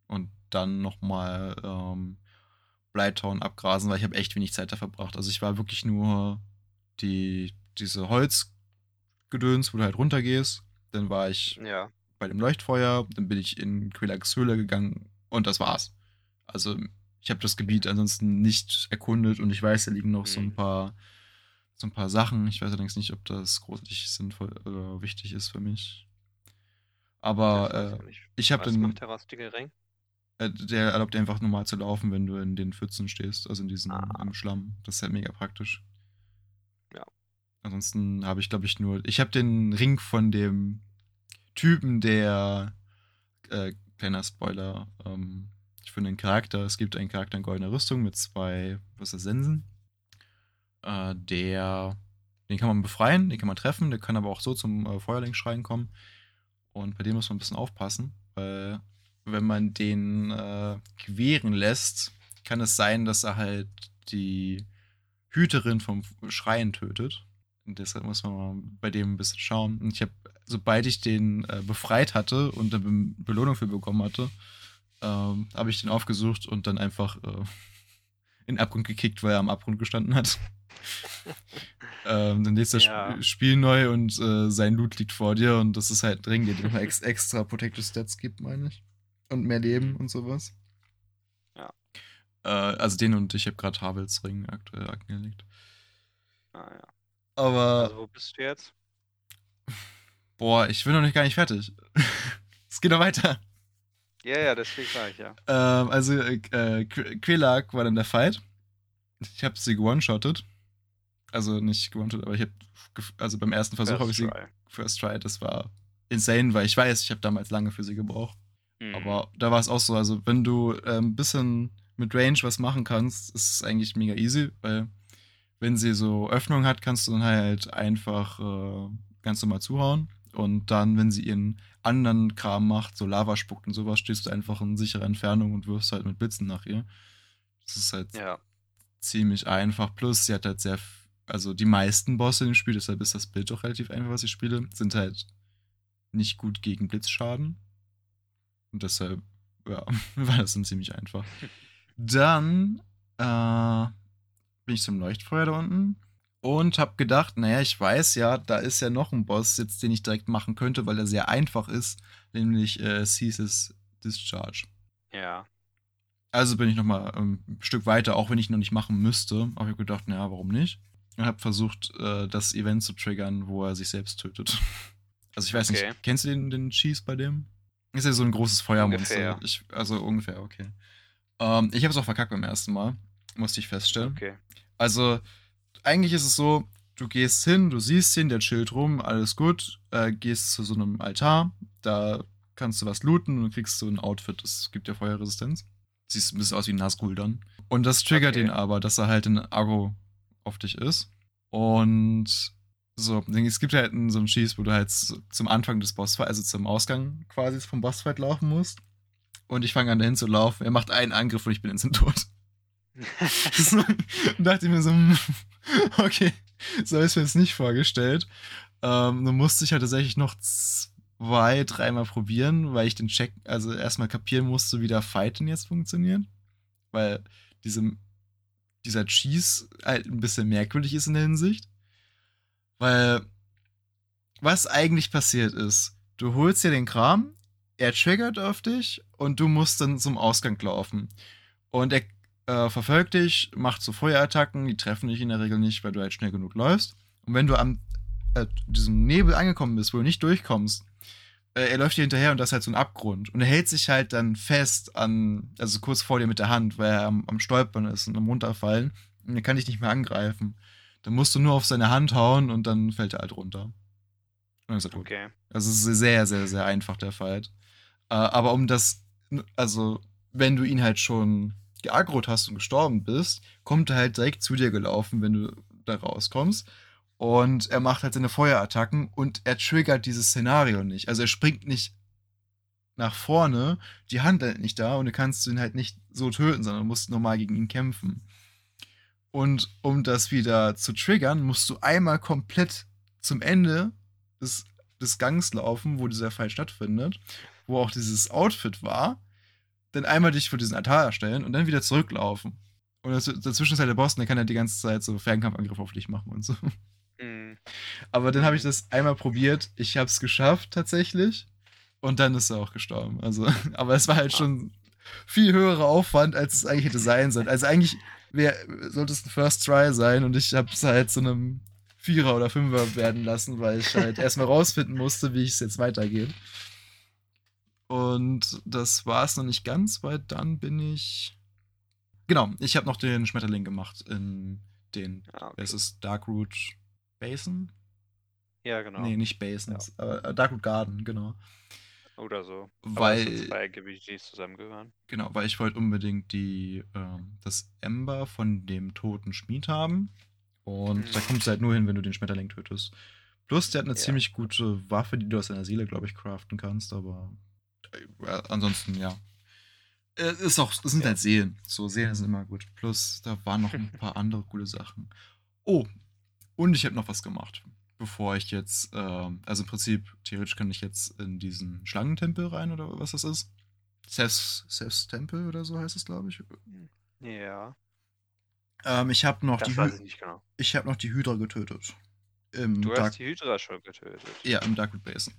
und dann nochmal ähm, Blytown abgrasen, weil ich habe echt wenig Zeit da verbracht. Also ich war wirklich nur die, diese Holzgedöns, wo du halt runtergehst. Dann war ich Ja, bei dem Leuchtfeuer, dann bin ich in Quilax Höhle gegangen und das war's. Also ich habe das Gebiet ansonsten nicht erkundet und ich weiß, da liegen noch so ein Mhm. paar so ein paar Sachen. Ich weiß allerdings nicht, ob das großartig sinnvoll oder wichtig ist für mich. Aber äh, ich habe dann macht der rostige Ring? äh, der erlaubt dir einfach normal zu laufen, wenn du in den Pfützen stehst, also in diesem Ah. Schlamm. Das ist halt mega praktisch. Ja. Ansonsten habe ich, glaube ich, nur. Ich habe den Ring von dem Typen, der äh, kleiner Spoiler, ähm, ich finde den Charakter, es gibt einen Charakter in goldener Rüstung mit zwei, was ist Sensen. Äh, der, den kann man befreien, den kann man treffen, der kann aber auch so zum äh, Feuerlinkschreien kommen. Und bei dem muss man ein bisschen aufpassen, weil wenn man den äh, queren lässt, kann es sein, dass er halt die Hüterin vom Schreien tötet. Und deshalb muss man bei dem ein bisschen schauen. Und ich habe, sobald ich den äh, befreit hatte und eine Be Belohnung für bekommen hatte, ähm, habe ich den aufgesucht und dann einfach äh, in den Abgrund gekickt, weil er am Abgrund gestanden hat. ähm, dann lädst du ja. das Spiel neu und äh, sein Loot liegt vor dir und das ist halt dringend, der dir nochmal ex extra Protective Stats gibt, meine ich. Und mehr Leben und sowas. Ja. Äh, also den und ich habe gerade Havels Ring aktuell angelegt. Ah ja. Aber. Also wo bist du jetzt? Boah, ich bin noch nicht gar nicht fertig. es geht noch weiter. Ja, ja, deswegen war ich ja. Ähm, also, äh, Quelag war dann der Fight. Ich habe sie gewone-shottet. Also nicht gewone aber ich habe, also beim ersten Versuch habe ich sie. First Try, das war insane, weil ich weiß, ich habe damals lange für sie gebraucht. Mhm. Aber da war es auch so, also wenn du ein ähm, bisschen mit Range was machen kannst, ist es eigentlich mega easy, weil wenn sie so Öffnung hat, kannst du dann halt einfach äh, ganz normal zuhauen. Und dann, wenn sie ihren anderen Kram macht, so Lava spuckt und sowas, stehst du einfach in sicherer Entfernung und wirfst halt mit Blitzen nach ihr. Das ist halt ja. ziemlich einfach. Plus, sie hat halt sehr, also die meisten Bosse im Spiel, deshalb ist das Bild auch relativ einfach, was ich spiele, sind halt nicht gut gegen Blitzschaden. Und deshalb, ja, war das dann ziemlich einfach. Dann äh, bin ich zum Leuchtfeuer da unten und habe gedacht, naja, ich weiß ja, da ist ja noch ein Boss jetzt, den ich direkt machen könnte, weil er sehr einfach ist, nämlich äh, Ceases Discharge. Ja. Also bin ich noch mal ähm, ein Stück weiter, auch wenn ich noch nicht machen müsste. Aber ich habe gedacht, naja, warum nicht? Und habe versucht, äh, das Event zu triggern, wo er sich selbst tötet. Also ich weiß okay. nicht, kennst du den, den Cheese bei dem? Ist ja so ein großes Feuermonster. Ungefähr. Ich, also ungefähr, okay. Ähm, ich habe es auch verkackt beim ersten Mal, musste ich feststellen. Okay. Also eigentlich ist es so, du gehst hin, du siehst ihn, der chillt rum, alles gut, äh, gehst zu so einem Altar, da kannst du was looten und kriegst so ein Outfit, das gibt dir Feuerresistenz. Siehst ein bisschen aus wie ein Nazgul dann. Und das triggert okay. ihn aber, dass er halt in Agro auf dich ist. Und so, es gibt halt so einen Schieß, wo du halt zum Anfang des Bossfights, also zum Ausgang quasi vom Bossfight laufen musst. Und ich fange an dahin zu laufen. Er macht einen Angriff und ich bin instant tot. so, dachte ich mir so, hm, okay, so ich mir jetzt nicht vorgestellt. Ähm, dann musste ich halt tatsächlich noch zwei, dreimal probieren, weil ich den Check, also erstmal kapieren musste, wie der Fighten jetzt funktioniert. Weil diese, dieser Cheese halt ein bisschen merkwürdig ist in der Hinsicht. Weil, was eigentlich passiert ist, du holst dir den Kram, er triggert auf dich und du musst dann zum Ausgang laufen. Und er äh, verfolgt dich, macht so Feuerattacken, die treffen dich in der Regel nicht, weil du halt schnell genug läufst. Und wenn du am äh, diesem Nebel angekommen bist, wo du nicht durchkommst, äh, er läuft dir hinterher und das ist halt so ein Abgrund. Und er hält sich halt dann fest an, also kurz vor dir mit der Hand, weil er am, am Stolpern ist und am Runterfallen. Und er kann dich nicht mehr angreifen. Dann musst du nur auf seine Hand hauen und dann fällt er halt runter. Und dann ist er tot. Okay. Also es ist sehr, sehr, sehr einfach der Fight. Äh, aber um das, also wenn du ihn halt schon geaggrot hast und gestorben bist, kommt er halt direkt zu dir gelaufen, wenn du da rauskommst. Und er macht halt seine Feuerattacken und er triggert dieses Szenario nicht. Also er springt nicht nach vorne, die Hand halt nicht da und du kannst ihn halt nicht so töten, sondern musst normal gegen ihn kämpfen. Und um das wieder zu triggern, musst du einmal komplett zum Ende des, des Gangs laufen, wo dieser Fall stattfindet, wo auch dieses Outfit war dann einmal dich vor diesen Altar erstellen und dann wieder zurücklaufen. Und dazwischen ist halt der Boss und der kann halt die ganze Zeit so Fernkampfangriffe auf dich machen und so. Mhm. Aber dann habe ich das einmal probiert. Ich habe es geschafft tatsächlich. Und dann ist er auch gestorben. Also, aber es war halt schon viel höherer Aufwand, als es eigentlich hätte sein sollen. Also eigentlich wär, sollte es ein First Try sein und ich habe es halt zu einem Vierer oder Fünfer werden lassen, weil ich halt erstmal rausfinden musste, wie es jetzt weitergeht. Und das war es noch nicht ganz, weil dann bin ich. Genau, ich habe noch den Schmetterling gemacht in den. Ah, okay. Es ist Darkroot Basin? Ja, genau. Nee, nicht Basins, ja. aber äh, Darkroot Garden, genau. Oder so. Aber weil, zwei die zusammengehören. genau, weil ich wollte unbedingt die, ähm, das Ember von dem toten Schmied haben. Und Mhm. da kommst du halt nur hin, wenn du den Schmetterling tötest. Plus, der hat eine Ja. ziemlich gute Waffe, die du aus deiner Seele, glaube ich, craften kannst, aber äh, ansonsten, ja. Äh, Ist auch, es sind Ja. halt Seelen. So, Seelen sind immer gut. Plus, da waren noch ein paar andere coole Sachen. Oh, und ich habe noch was gemacht. Bevor ich jetzt, ähm, also im Prinzip, theoretisch kann ich jetzt in diesen Schlangentempel rein oder was das ist. Seths, Seths Tempel oder so heißt es, glaube ich. Ja. Ähm, ich habe noch, die Hy- ich genau. ich hab noch die Hydra getötet. Im Du Dark, hast die Hydra schon getötet. ja, im Darkwood Basin.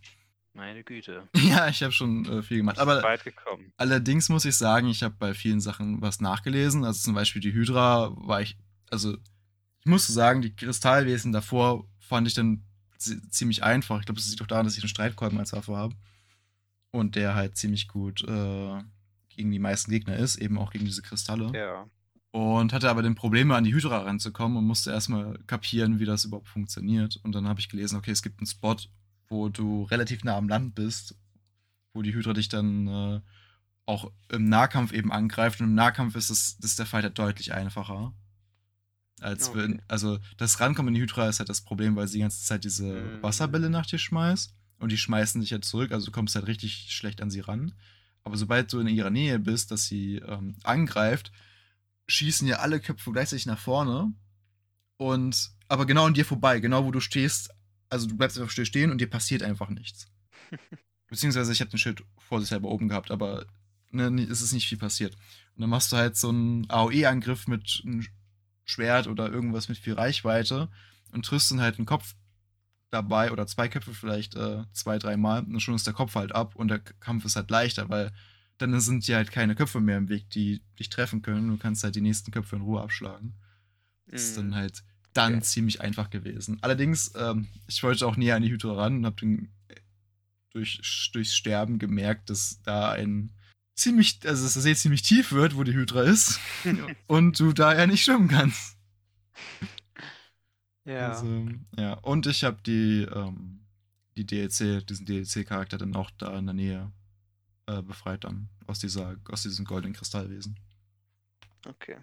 Meine Güte. Ja, ich habe schon äh, viel gemacht. Aber weit gekommen. allerdings muss ich sagen, ich habe bei vielen Sachen was nachgelesen. Also zum Beispiel die Hydra war ich, also ich musste sagen, die Kristallwesen davor fand ich dann zi- ziemlich einfach. Ich glaube, das liegt auch daran, dass ich einen Streitkolben als Waffe habe. Und der halt ziemlich gut äh, gegen die meisten Gegner ist, eben auch gegen diese Kristalle. Ja. Und hatte aber den Probleme, an die Hydra ranzukommen und musste erstmal kapieren, wie das überhaupt funktioniert. Und dann habe ich gelesen, okay, es gibt einen Spot, wo du relativ nah am Land bist, wo die Hydra dich dann äh, auch im Nahkampf eben angreift. Und im Nahkampf ist, es, ist der Fight halt deutlich einfacher. Als Okay. wenn, also das Rankommen in die Hydra ist halt das Problem, weil sie die ganze Zeit diese Mhm. Wasserbälle nach dir schmeißt. Und die schmeißen dich halt zurück, also du kommst halt richtig schlecht an sie ran. Aber sobald du in ihrer Nähe bist, dass sie ähm, angreift, schießen ja alle Köpfe gleichzeitig nach vorne. Und aber genau an dir vorbei, genau wo du stehst. Also du bleibst einfach still stehen und dir passiert einfach nichts. Beziehungsweise ich habe den Schild vorsichtshalber oben gehabt, aber ne, es ist nicht viel passiert. Und dann machst du halt so einen AOE-Angriff mit einem Schwert oder irgendwas mit viel Reichweite und triffst dann halt einen Kopf dabei oder zwei Köpfe vielleicht äh, zwei, dreimal und schon ist der Kopf halt ab und der Kampf ist halt leichter, weil dann sind dir halt keine Köpfe mehr im Weg, die dich treffen können. Du kannst halt die nächsten Köpfe in Ruhe abschlagen. Das ist dann Mhm. halt dann Okay. ziemlich einfach gewesen. Allerdings, ähm, ich wollte auch näher an die Hydra ran und habe dann durch, durchs Sterben gemerkt, dass da ein ziemlich, also dass der See ziemlich tief wird, wo die Hydra ist und du da ja nicht schwimmen kannst. Ja. Also, ja. Und ich habe die, ähm, die DLC, diesen DLC-Charakter dann auch da in der Nähe äh, befreit dann aus dieser, aus diesem goldenen Kristallwesen. Okay.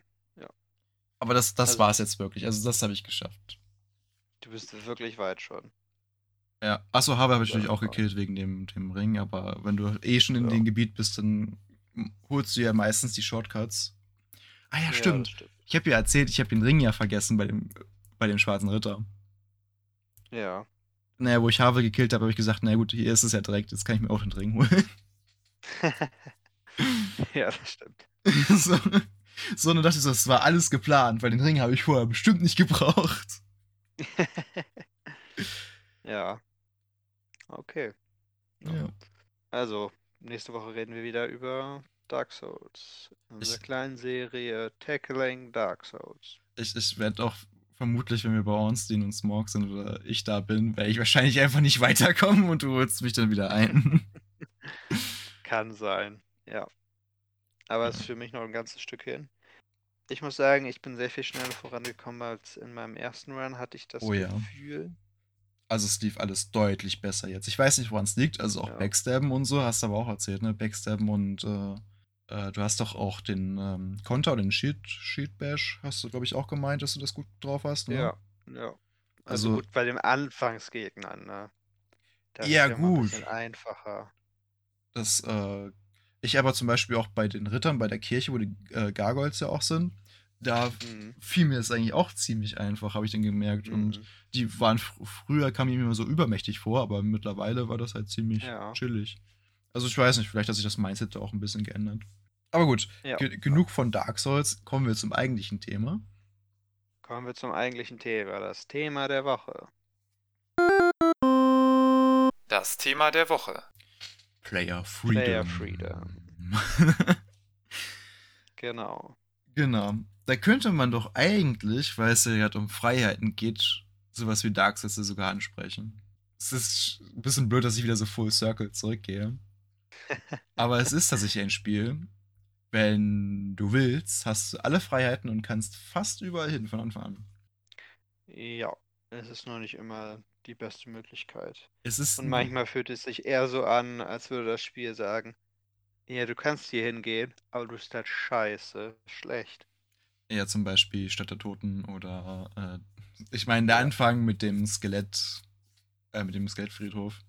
Aber das, das Also- war es jetzt wirklich. Also das habe ich geschafft. Du bist wirklich weit schon. Ja. Achso, Habe habe ich Ja, natürlich auch gekillt wegen dem, dem Ring, aber wenn du eh schon in Ja. dem Gebiet bist, dann holst du ja meistens die Shortcuts. Ah ja, stimmt. stimmt. Ich habe ja erzählt, ich habe den Ring ja vergessen bei dem, bei dem schwarzen Ritter. Ja. Naja, wo ich Have gekillt habe, habe ich gesagt, na gut, hier ist es ja direkt, jetzt kann ich mir auch den Ring holen. ja, das stimmt. so, so, und dann dachte ich das war alles geplant, weil den Ring habe ich vorher bestimmt nicht gebraucht. ja. Okay. Ja. Also, nächste Woche reden wir wieder über Dark Souls. In unserer Ich- kleinen Serie Tackling Dark Souls. Ich, ich werde auch vermutlich, wenn wir bei uns, den und Smog sind oder ich da bin, werde ich wahrscheinlich einfach nicht weiterkommen und du holst mich dann wieder ein. Kann sein, ja. Aber es ist für mich noch ein ganzes Stück hin. Ich muss sagen, ich bin sehr viel schneller vorangekommen als in meinem ersten Run, hatte ich das Oh ja. Gefühl. Also es lief alles deutlich besser jetzt. Ich weiß nicht, woran es liegt. Also auch Ja. Backstabben und so, hast du aber auch erzählt, ne? Backstabben und äh, äh, du hast doch auch den ähm, Konter oder den Shield, Shield Bash, hast du, glaube ich, auch gemeint, dass du das gut drauf hast, ne? Ja, ja. Also, Also- gut, bei den Anfangsgegnern, ne? Das Ja, ist ja ein gut. bisschen einfacher. Das, äh, ich aber zum Beispiel auch bei den Rittern, bei der Kirche, wo die äh, Gargoyles ja auch sind, da Mhm. fiel mir das eigentlich auch ziemlich einfach, habe ich dann gemerkt. Und Mhm. die waren fr früher kamen die mir immer so übermächtig vor, aber mittlerweile war das halt ziemlich Ja. chillig. Also ich weiß nicht, vielleicht hat sich das Mindset da auch ein bisschen geändert. Aber gut, Ja. ge genug von Dark Souls, kommen wir zum eigentlichen Thema. Kommen wir zum eigentlichen Thema, das Thema der Woche. Das Thema der Woche. Player Freedom. Player Freedom. Genau. genau. Da könnte man doch eigentlich, weil es ja gerade um Freiheiten geht, sowas wie Dark Souls sogar ansprechen. Es ist ein bisschen blöd, dass ich wieder so Full Circle zurückgehe. Aber es ist tatsächlich ein Spiel. Wenn du willst, hast du alle Freiheiten und kannst fast überall hin von Anfang an. Ja, es ist nur nicht immer die beste Möglichkeit. Es ist Und manchmal fühlt es sich eher so an, als würde das Spiel sagen, ja, du kannst hier hingehen, aber du bist halt scheiße, schlecht. Ja, zum Beispiel Stadt der Toten oder äh, ich meine, der. Anfang mit dem Skelett, äh, mit dem Skelettfriedhof.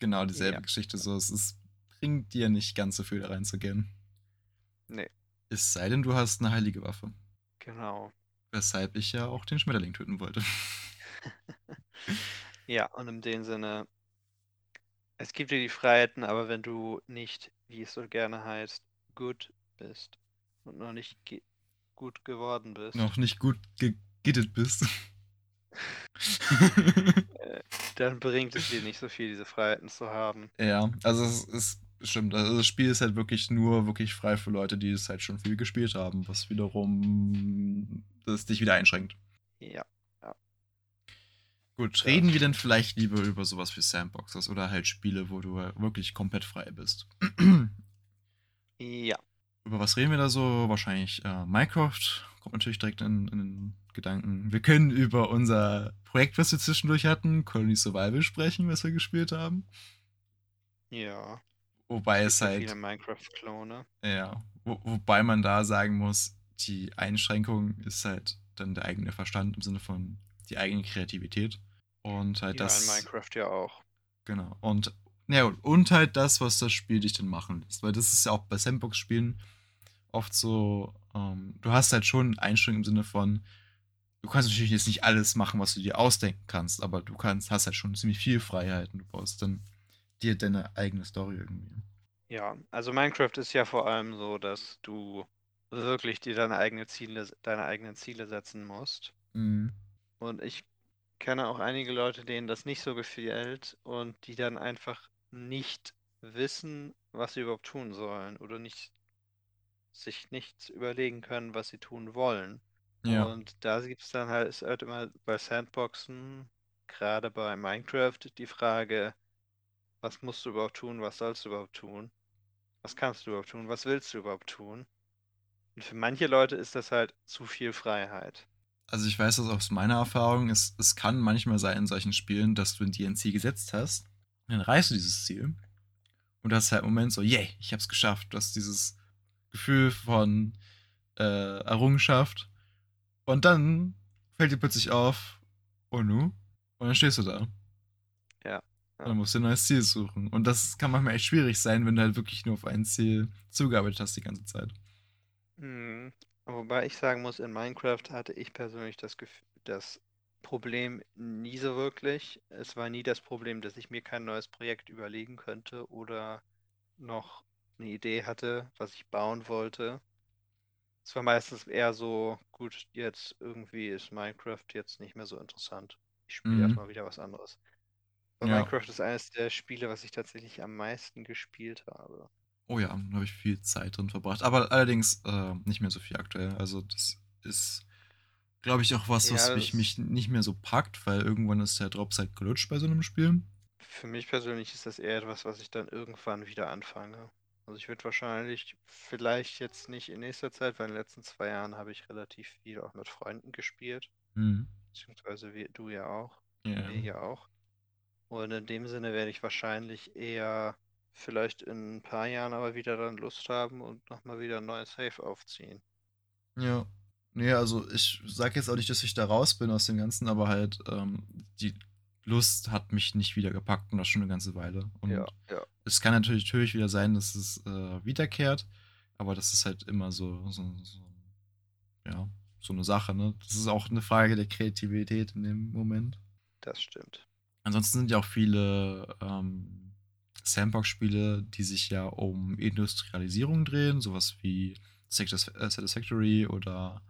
Genau dieselbe Ja. Geschichte. So, es ist, bringt dir nicht ganz so viel da reinzugehen. Nee. Es sei denn, du hast eine heilige Waffe. Genau. Weshalb ich ja auch den Schmetterling töten wollte. Ja, und in dem Sinne, es gibt dir die Freiheiten, aber wenn du nicht, wie es so gerne heißt, gut bist und noch nicht ge gut geworden bist, Noch nicht gut gegittet bist. äh, dann bringt es dir nicht so viel, diese Freiheiten zu haben. ja, also es ist stimmt. Also das Spiel ist halt wirklich nur wirklich frei für Leute, die es halt schon viel gespielt haben, was wiederum das dich wieder einschränkt. Ja. Gut, Ja. reden wir denn vielleicht lieber über sowas wie Sandboxes oder halt Spiele, wo du wirklich komplett frei bist? Ja. über was reden wir da so? Wahrscheinlich äh, Minecraft kommt natürlich direkt in, in den Gedanken. Wir können über unser Projekt, was wir zwischendurch hatten, Colony Survival sprechen, was wir gespielt haben. Ja. Wobei es halt, viele Minecraft-Klone. ja, wo, wobei man da sagen muss, die Einschränkung ist halt dann der eigene Verstand im Sinne von die eigene Kreativität. Und halt Ja, das. in Minecraft ja auch. Genau. Und, ja, und- halt das, was das Spiel dich dann machen lässt. Weil das ist ja auch bei Sandbox-Spielen oft so, ähm, du hast halt schon Einstellungen im Sinne von, du kannst natürlich jetzt nicht alles machen, was du dir ausdenken kannst, aber du kannst, hast halt schon ziemlich viel Freiheit und du baust dann dir deine eigene Story irgendwie. Ja, also Minecraft ist ja vor allem so, dass du wirklich dir deine eigene Ziele, deine eigenen Ziele setzen musst. Mhm. Und ich kenne auch einige Leute, denen das nicht so gefällt und die dann einfach nicht wissen, was sie überhaupt tun sollen oder nicht sich nichts überlegen können, was sie tun wollen. Ja. Und da gibt es dann halt, ist halt immer bei Sandboxen, gerade bei Minecraft, die Frage, was musst du überhaupt tun, was sollst du überhaupt tun, was kannst du überhaupt tun, was willst du überhaupt tun? Und für manche Leute ist das halt zu viel Freiheit. Also ich weiß das aus meiner Erfahrung, es, es kann manchmal sein in solchen Spielen, dass du dir ein Ziel gesetzt hast, dann reißt du dieses Ziel und das ist halt im Moment so, yay, ich hab's geschafft. Du hast dieses Gefühl von äh, Errungenschaft und dann fällt dir plötzlich auf, oh nu, und dann stehst du da. Ja, Und dann musst du ein neues Ziel suchen. Und das kann manchmal echt schwierig sein, wenn du halt wirklich nur auf ein Ziel zugearbeitet hast die ganze Zeit. Mhm. Wobei ich sagen muss, in Minecraft hatte ich persönlich das Gefühl, das Problem nie so wirklich. Es war nie das Problem, dass ich mir kein neues Projekt überlegen könnte oder noch eine Idee hatte, was ich bauen wollte. Es war meistens eher so, gut, jetzt irgendwie ist Minecraft jetzt nicht mehr so interessant. Ich spiele Mhm. erstmal wieder was anderes. Ja. Minecraft ist eines der Spiele, was ich tatsächlich am meisten gespielt habe. Oh ja, da habe ich viel Zeit drin verbracht. Aber allerdings äh, nicht mehr so viel aktuell. Also das ist, glaube ich, auch was, Ja, was mich, mich nicht mehr so packt, weil irgendwann ist der Drops halt gelutscht bei so einem Spiel. Für mich persönlich ist das eher etwas, was ich dann irgendwann wieder anfange. Also ich würde wahrscheinlich, vielleicht jetzt nicht in nächster Zeit, weil in den letzten zwei Jahren habe ich relativ viel auch mit Freunden gespielt. Mhm. Beziehungsweise wir, du ja auch, Ja. wir ja auch. Und in dem Sinne werde ich wahrscheinlich eher vielleicht in ein paar Jahren aber wieder dann Lust haben und nochmal wieder ein neues Save aufziehen. Ja. Nee, also ich sage jetzt auch nicht, dass ich da raus bin aus dem Ganzen, aber halt ähm, die Lust hat mich nicht wieder gepackt und das schon eine ganze Weile. Und Ja, ja. es kann natürlich, natürlich wieder sein, dass es äh, wiederkehrt, aber das ist halt immer so, so, so, ja, so eine Sache, ne? Das ist auch eine Frage der Kreativität in dem Moment. Das stimmt. Ansonsten sind ja auch viele ähm, Sandbox-Spiele, die sich ja um Industrialisierung drehen, sowas wie äh, Satisfactory oder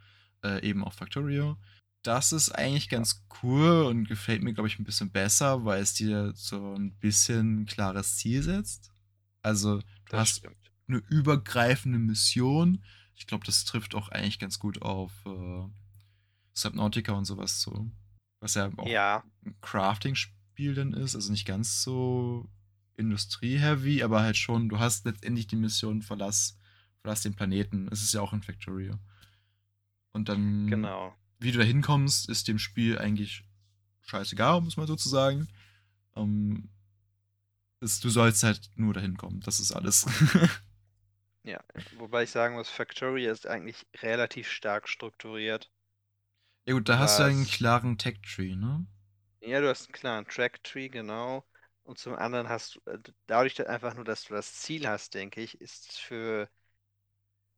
äh, eben auch Factorio. Das ist eigentlich ganz cool und gefällt mir, glaube ich, ein bisschen besser, weil es dir so ein bisschen ein klares Ziel setzt. Also, du Das hast stimmt. eine übergreifende Mission. Ich glaube, das trifft auch eigentlich ganz gut auf äh, Subnautica und sowas zu. Was ja auch Ja, ein Crafting-Spiel dann ist, also nicht ganz so Industrie-heavy, aber halt schon, du hast letztendlich die Mission, verlass, verlass den Planeten. Es ist ja auch in Factorio. Und dann, genau. wie du da hinkommst, ist dem Spiel eigentlich scheißegal, muss man sozusagen. Ähm, ist, du sollst halt nur dahin kommen, das ist alles. Ja, wobei ich sagen muss, Factoria ist eigentlich relativ stark strukturiert. ja gut, da hast du einen klaren Tech-Tree, ne? Ja, du hast einen klaren Track-Tree, genau. Und zum anderen hast du, äh, dadurch einfach nur, dass du das Ziel hast, denke ich, ist für,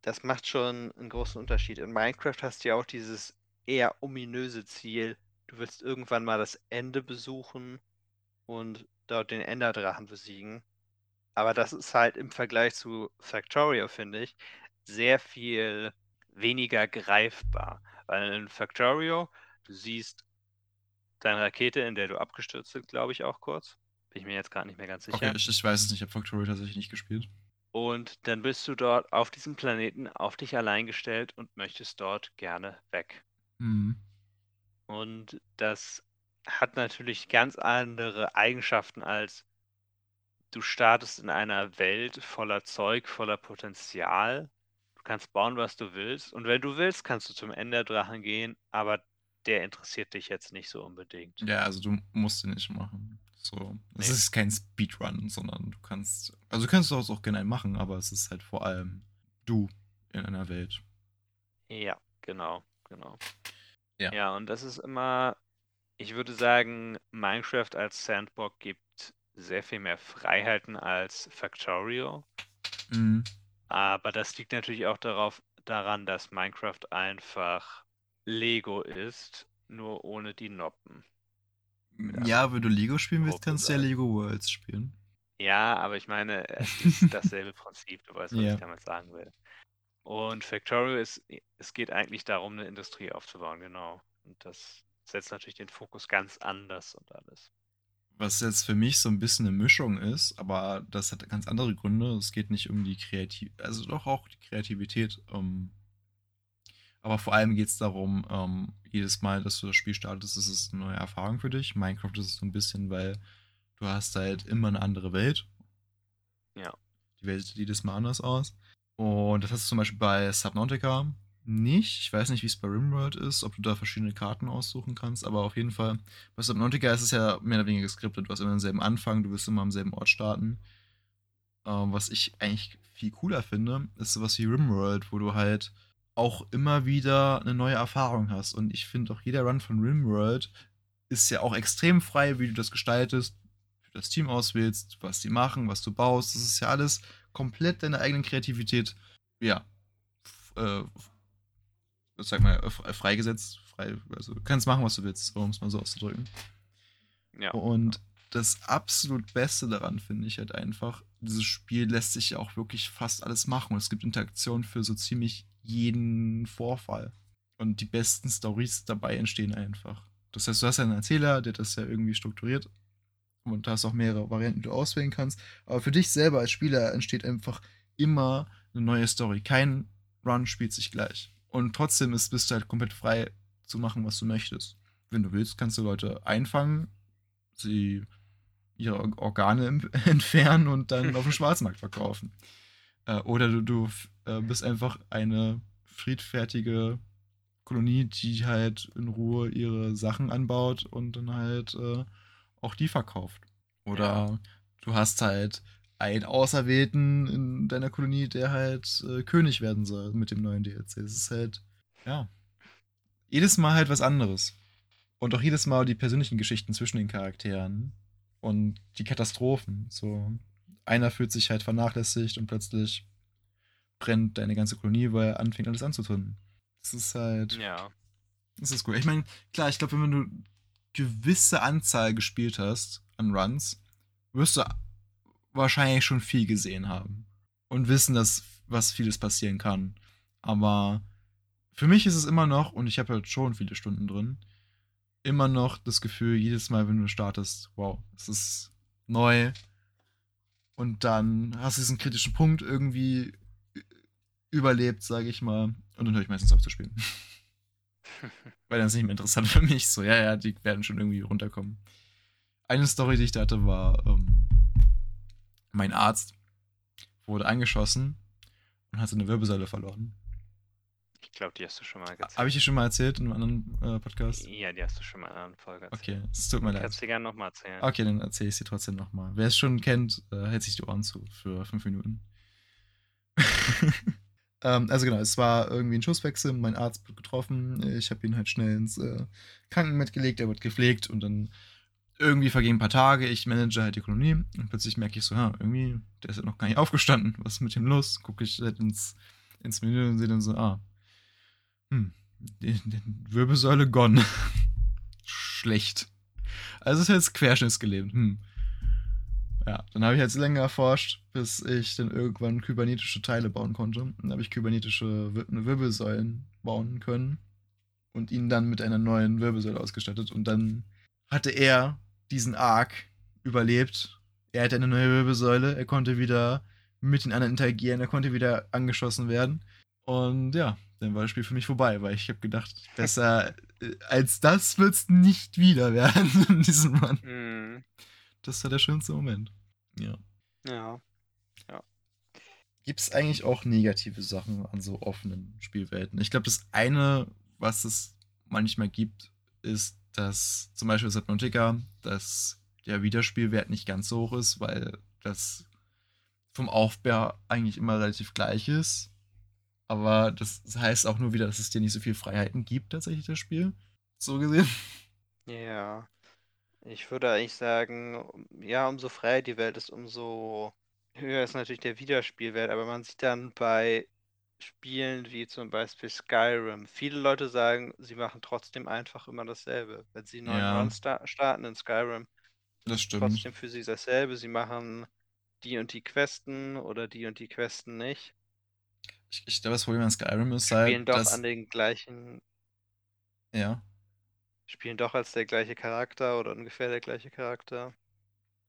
das macht schon einen großen Unterschied. In Minecraft hast du ja auch dieses eher ominöse Ziel, du willst irgendwann mal das Ende besuchen und dort den Enderdrachen besiegen. Aber das ist halt im Vergleich zu Factorio, finde ich, sehr viel weniger greifbar. Weil in Factorio, du siehst deine Rakete, in der du abgestürzt bist, glaube ich auch kurz. Bin ich mir jetzt gerade nicht mehr ganz sicher. Okay, ich, ich weiß es nicht, ich habe Factorio tatsächlich nicht gespielt. Und dann bist du dort auf diesem Planeten auf dich allein gestellt und möchtest dort gerne weg. Mhm. Und das hat natürlich ganz andere Eigenschaften als du startest in einer Welt voller Zeug, voller Potenzial. Du kannst bauen, was du willst. Und wenn du willst, kannst du zum Enderdrachen gehen, aber der interessiert dich jetzt nicht so unbedingt. Ja, also du musst den nicht machen. So. Es Nee. ist kein Speedrun, sondern du kannst. Also du kannst es auch gerne machen, aber es ist halt vor allem du in einer Welt. Ja, genau, genau. Ja. Ja, und das ist immer, ich würde sagen, Minecraft als Sandbox gibt sehr viel mehr Freiheiten als Factorio. Mhm. Aber das liegt natürlich auch darauf, daran, dass Minecraft einfach Lego ist, nur ohne die Noppen. Ja, wenn du Lego spielen willst, kannst du ja. Lego Worlds spielen. Ja, aber ich meine, es ist dasselbe Prinzip, du weißt, was Ja. ich damit sagen will. Und Factorio ist, es geht eigentlich darum, eine Industrie aufzubauen, genau. Und das setzt natürlich den Fokus ganz anders und alles. Was jetzt für mich so ein bisschen eine Mischung ist, aber das hat ganz andere Gründe. Es geht nicht um die Kreativität, also doch auch die Kreativität. Ähm, aber vor allem geht es darum, ähm, jedes Mal, dass du das Spiel startest, ist es eine neue Erfahrung für dich. Minecraft ist es so ein bisschen, weil du hast halt immer eine andere Welt. Ja. Die Welt sieht jedes Mal anders aus. Und das hast du zum Beispiel bei Subnautica nicht. Ich weiß nicht, wie es bei Rimworld ist, ob du da verschiedene Karten aussuchen kannst, aber auf jeden Fall, bei Subnautica ist es ja mehr oder weniger geskriptet. Du hast immer denselben Anfang, du wirst immer am selben Ort starten. Ähm, was ich eigentlich viel cooler finde, ist sowas wie Rimworld, wo du halt auch immer wieder eine neue Erfahrung hast. Und ich finde auch jeder Run von Rimworld ist ja auch extrem frei, wie du das gestaltest, wie du das Team auswählst, was die machen, was du baust. Das ist ja alles komplett deine eigenen Kreativität, ja, äh, sag mal, äh, freigesetzt. Frei, also du kannst machen, was du willst, um es mal so auszudrücken. Ja. Und das absolut Beste daran finde ich halt einfach, dieses Spiel lässt sich ja auch wirklich fast alles machen. Und es gibt Interaktion für so ziemlich jeden Vorfall. Und die besten Stories dabei entstehen einfach. Das heißt, du hast ja einen Erzähler, der das ja irgendwie strukturiert. Und da hast auch mehrere Varianten, die du auswählen kannst. Aber für dich selber als Spieler entsteht einfach immer eine neue Story. Kein Run spielt sich gleich. Und trotzdem ist, bist du halt komplett frei zu machen, was du möchtest. Wenn du willst, kannst du Leute einfangen, sie ihre Or- Organe entfernen und dann auf dem Schwarzmarkt verkaufen. Äh, oder du, du äh, bist einfach eine friedfertige Kolonie, die halt in Ruhe ihre Sachen anbaut und dann halt äh, auch die verkauft. Oder Ja. du hast halt einen Auserwählten in deiner Kolonie, der halt äh, König werden soll mit dem neuen DLC. Das ist halt, ja, jedes Mal halt was anderes. Und auch jedes Mal die persönlichen Geschichten zwischen den Charakteren und die Katastrophen. So, einer fühlt sich halt vernachlässigt und plötzlich brennt deine ganze Kolonie, weil er anfängt alles anzuzünden. Das ist halt, Ja. das ist cool. Ich meine, klar, ich glaube, wenn du gewisse Anzahl gespielt hast an Runs, wirst du wahrscheinlich schon viel gesehen haben. Und wissen, dass was vieles passieren kann. Aber für mich ist es immer noch, und ich habe halt schon viele Stunden drin, immer noch das Gefühl, jedes Mal, wenn du startest, wow, es ist neu. Und dann hast du diesen kritischen Punkt irgendwie überlebt, sage ich mal. Und dann höre ich meistens auf zu spielen. Weil dann ist nicht mehr interessant für mich. So, ja, ja, die werden schon irgendwie runterkommen. Eine Story, die ich da hatte, war, ähm, mein Arzt wurde angeschossen und hatte eine Wirbelsäule verloren. Ich glaube, die hast du schon mal erzählt. Habe ich dir schon mal erzählt in einem anderen äh, Podcast? Ja, die hast du schon mal in einer anderen Folge erzählt. Okay, es tut mir leid. Kannst du dir gerne nochmal erzählen. Okay, dann erzähle ich sie trotzdem nochmal. Wer es schon kennt, äh, hält sich die Ohren zu für fünf Minuten. ähm, also genau, es war irgendwie ein Schusswechsel, mein Arzt wird getroffen, ich habe ihn halt schnell ins äh, Krankenbett gelegt, er wird gepflegt und dann irgendwie vergehen ein paar Tage, ich manage halt die Kolonie und plötzlich merke ich so, ha, irgendwie, der ist ja noch gar nicht aufgestanden, was ist mit ihm los? Gucke ich halt ins, ins Menü und sehe dann so, ah, hm, Wirbelsäule gone. Schlecht. Also ist jetzt querschnittsgelähmt. Hm. Ja, dann habe ich jetzt länger erforscht, bis ich dann irgendwann kybernetische Teile bauen konnte. Dann habe ich kybernetische Wir Wirbelsäulen bauen können und ihn dann mit einer neuen Wirbelsäule ausgestattet. Und dann hatte er diesen Arc überlebt. Er hatte eine neue Wirbelsäule, er konnte wieder mit den anderen interagieren, er konnte wieder angeschossen werden. Und ja, dann war das Spiel für mich vorbei, weil ich habe gedacht, besser äh, als das wird es nicht wieder werden in diesem Run. Mhm. Das war der schönste Moment. Ja. Ja. Gibt es eigentlich auch negative Sachen an so offenen Spielwelten? Ich glaube, das eine, was es manchmal gibt, ist, dass zum Beispiel Subnautica, dass der Wiederspielwert nicht ganz so hoch ist, weil das vom Aufbau eigentlich immer relativ gleich ist. Aber das heißt auch nur wieder, dass es dir nicht so viel Freiheiten gibt, tatsächlich, das Spiel. So gesehen. Ja. Ich würde eigentlich sagen, ja, umso freier die Welt ist, umso höher ist natürlich der Wiederspielwert. Aber man sieht dann bei Spielen wie zum Beispiel Skyrim, viele Leute sagen, sie machen trotzdem einfach immer dasselbe. Wenn sie einen neuen Ja. Run sta starten in Skyrim, Das stimmt. trotzdem für sie dasselbe. Sie machen die und die Questen oder die und die Questen nicht. Ich, ich glaube, das Problem an Skyrim ist Spielen halt, doch dass. an den gleichen, Ja. spielen doch als der gleiche Charakter oder ungefähr der gleiche Charakter.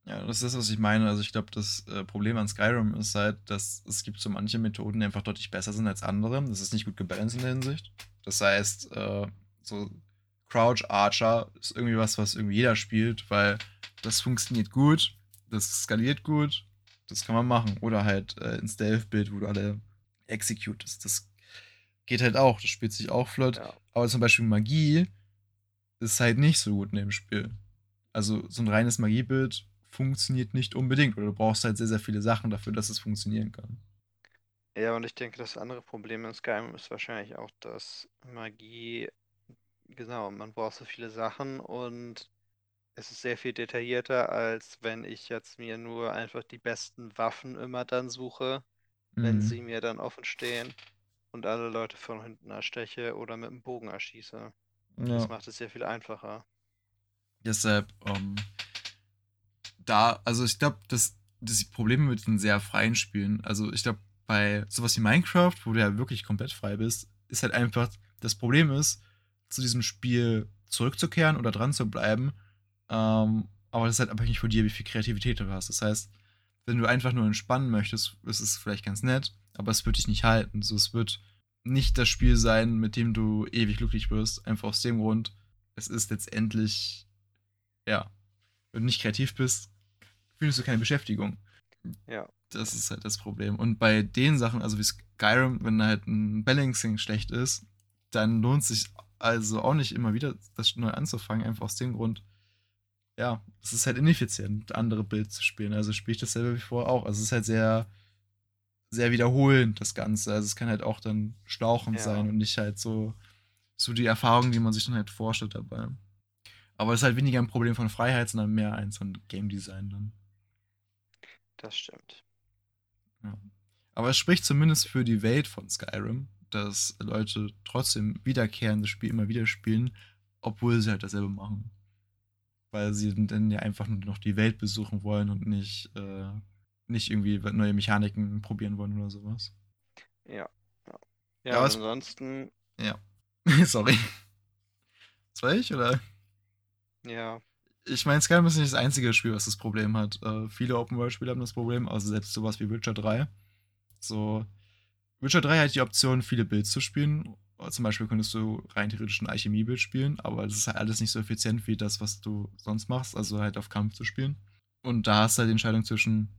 Ja, das ist, was ich meine. Also ich glaube, das äh, Problem an Skyrim ist halt, dass es gibt so manche Methoden, die einfach deutlich besser sind als andere. Das ist nicht gut gebalanced in der Hinsicht. Das heißt, äh, so Crouch Archer ist irgendwie was, was irgendwie jeder spielt, weil das funktioniert gut, das skaliert gut, das kann man machen. Oder halt äh, ein Stealth-Bild, wo du alle executest. Das geht halt auch, das spielt sich auch flott. Ja. Aber zum Beispiel Magie ist halt nicht so gut in dem Spiel. Also so ein reines Magiebild funktioniert nicht unbedingt. Oder du brauchst halt sehr, sehr viele Sachen dafür, dass es funktionieren kann. Ja, und ich denke, das andere Problem in Skyrim ist wahrscheinlich auch, dass Magie, genau, man braucht so viele Sachen und es ist sehr viel detaillierter, als wenn ich jetzt mir nur einfach die besten Waffen immer dann suche, wenn Mhm. sie mir dann offen stehen und alle Leute von hinten ersteche oder mit dem Bogen erschieße. Ja. Das macht es sehr viel einfacher. Deshalb, ähm, da, also ich glaube, dass das Probleme mit den sehr freien Spielen, also ich glaube, bei sowas wie Minecraft, wo du ja wirklich komplett frei bist, ist halt einfach, das Problem ist, zu diesem Spiel zurückzukehren oder dran zu bleiben. Ähm, aber das ist halt abhängig von dir, wie viel Kreativität du hast. Das heißt, wenn du einfach nur entspannen möchtest, ist es vielleicht ganz nett, aber es wird dich nicht halten. So, es wird nicht das Spiel sein, mit dem du ewig glücklich wirst. Einfach aus dem Grund, es ist letztendlich, ja, wenn du nicht kreativ bist, findest du keine Beschäftigung. Ja. Das ist halt das Problem. Und bei den Sachen, also wie Skyrim, wenn halt ein Balancing schlecht ist, dann lohnt sich also auch nicht immer wieder das neu anzufangen, einfach aus dem Grund, ja, es ist halt ineffizient, andere Bild zu spielen. Also spiele ich dasselbe wie vorher auch. Also es ist halt sehr, sehr wiederholend, das Ganze. Also es kann halt auch dann schlauchend Ja. sein und nicht halt so, so die Erfahrung, die man sich dann halt vorstellt dabei. Aber es ist halt weniger ein Problem von Freiheit, sondern mehr eins von Game Design dann. Das stimmt. Aber es spricht zumindest für die Welt von Skyrim, dass Leute trotzdem wiederkehren das Spiel immer wieder spielen, obwohl sie halt dasselbe machen. Weil sie dann ja einfach nur noch die Welt besuchen wollen und nicht, äh, nicht irgendwie neue Mechaniken probieren wollen oder sowas. Ja. Ja, Ja, was- ansonsten, Sorry. Das war ich, oder? ja, Ich meine, Skyrim ist nicht das einzige Spiel, was das Problem hat. Äh, viele Open-World-Spiele haben das Problem, also selbst sowas wie Witcher 3. So, Witcher 3 hat die Option, viele Builds zu spielen. Zum Beispiel könntest du rein theoretisch ein Alchemie-Bild spielen, aber das ist halt alles nicht so effizient wie das, was du sonst machst, also halt auf Kampf zu spielen. Und da hast du halt die Entscheidung zwischen,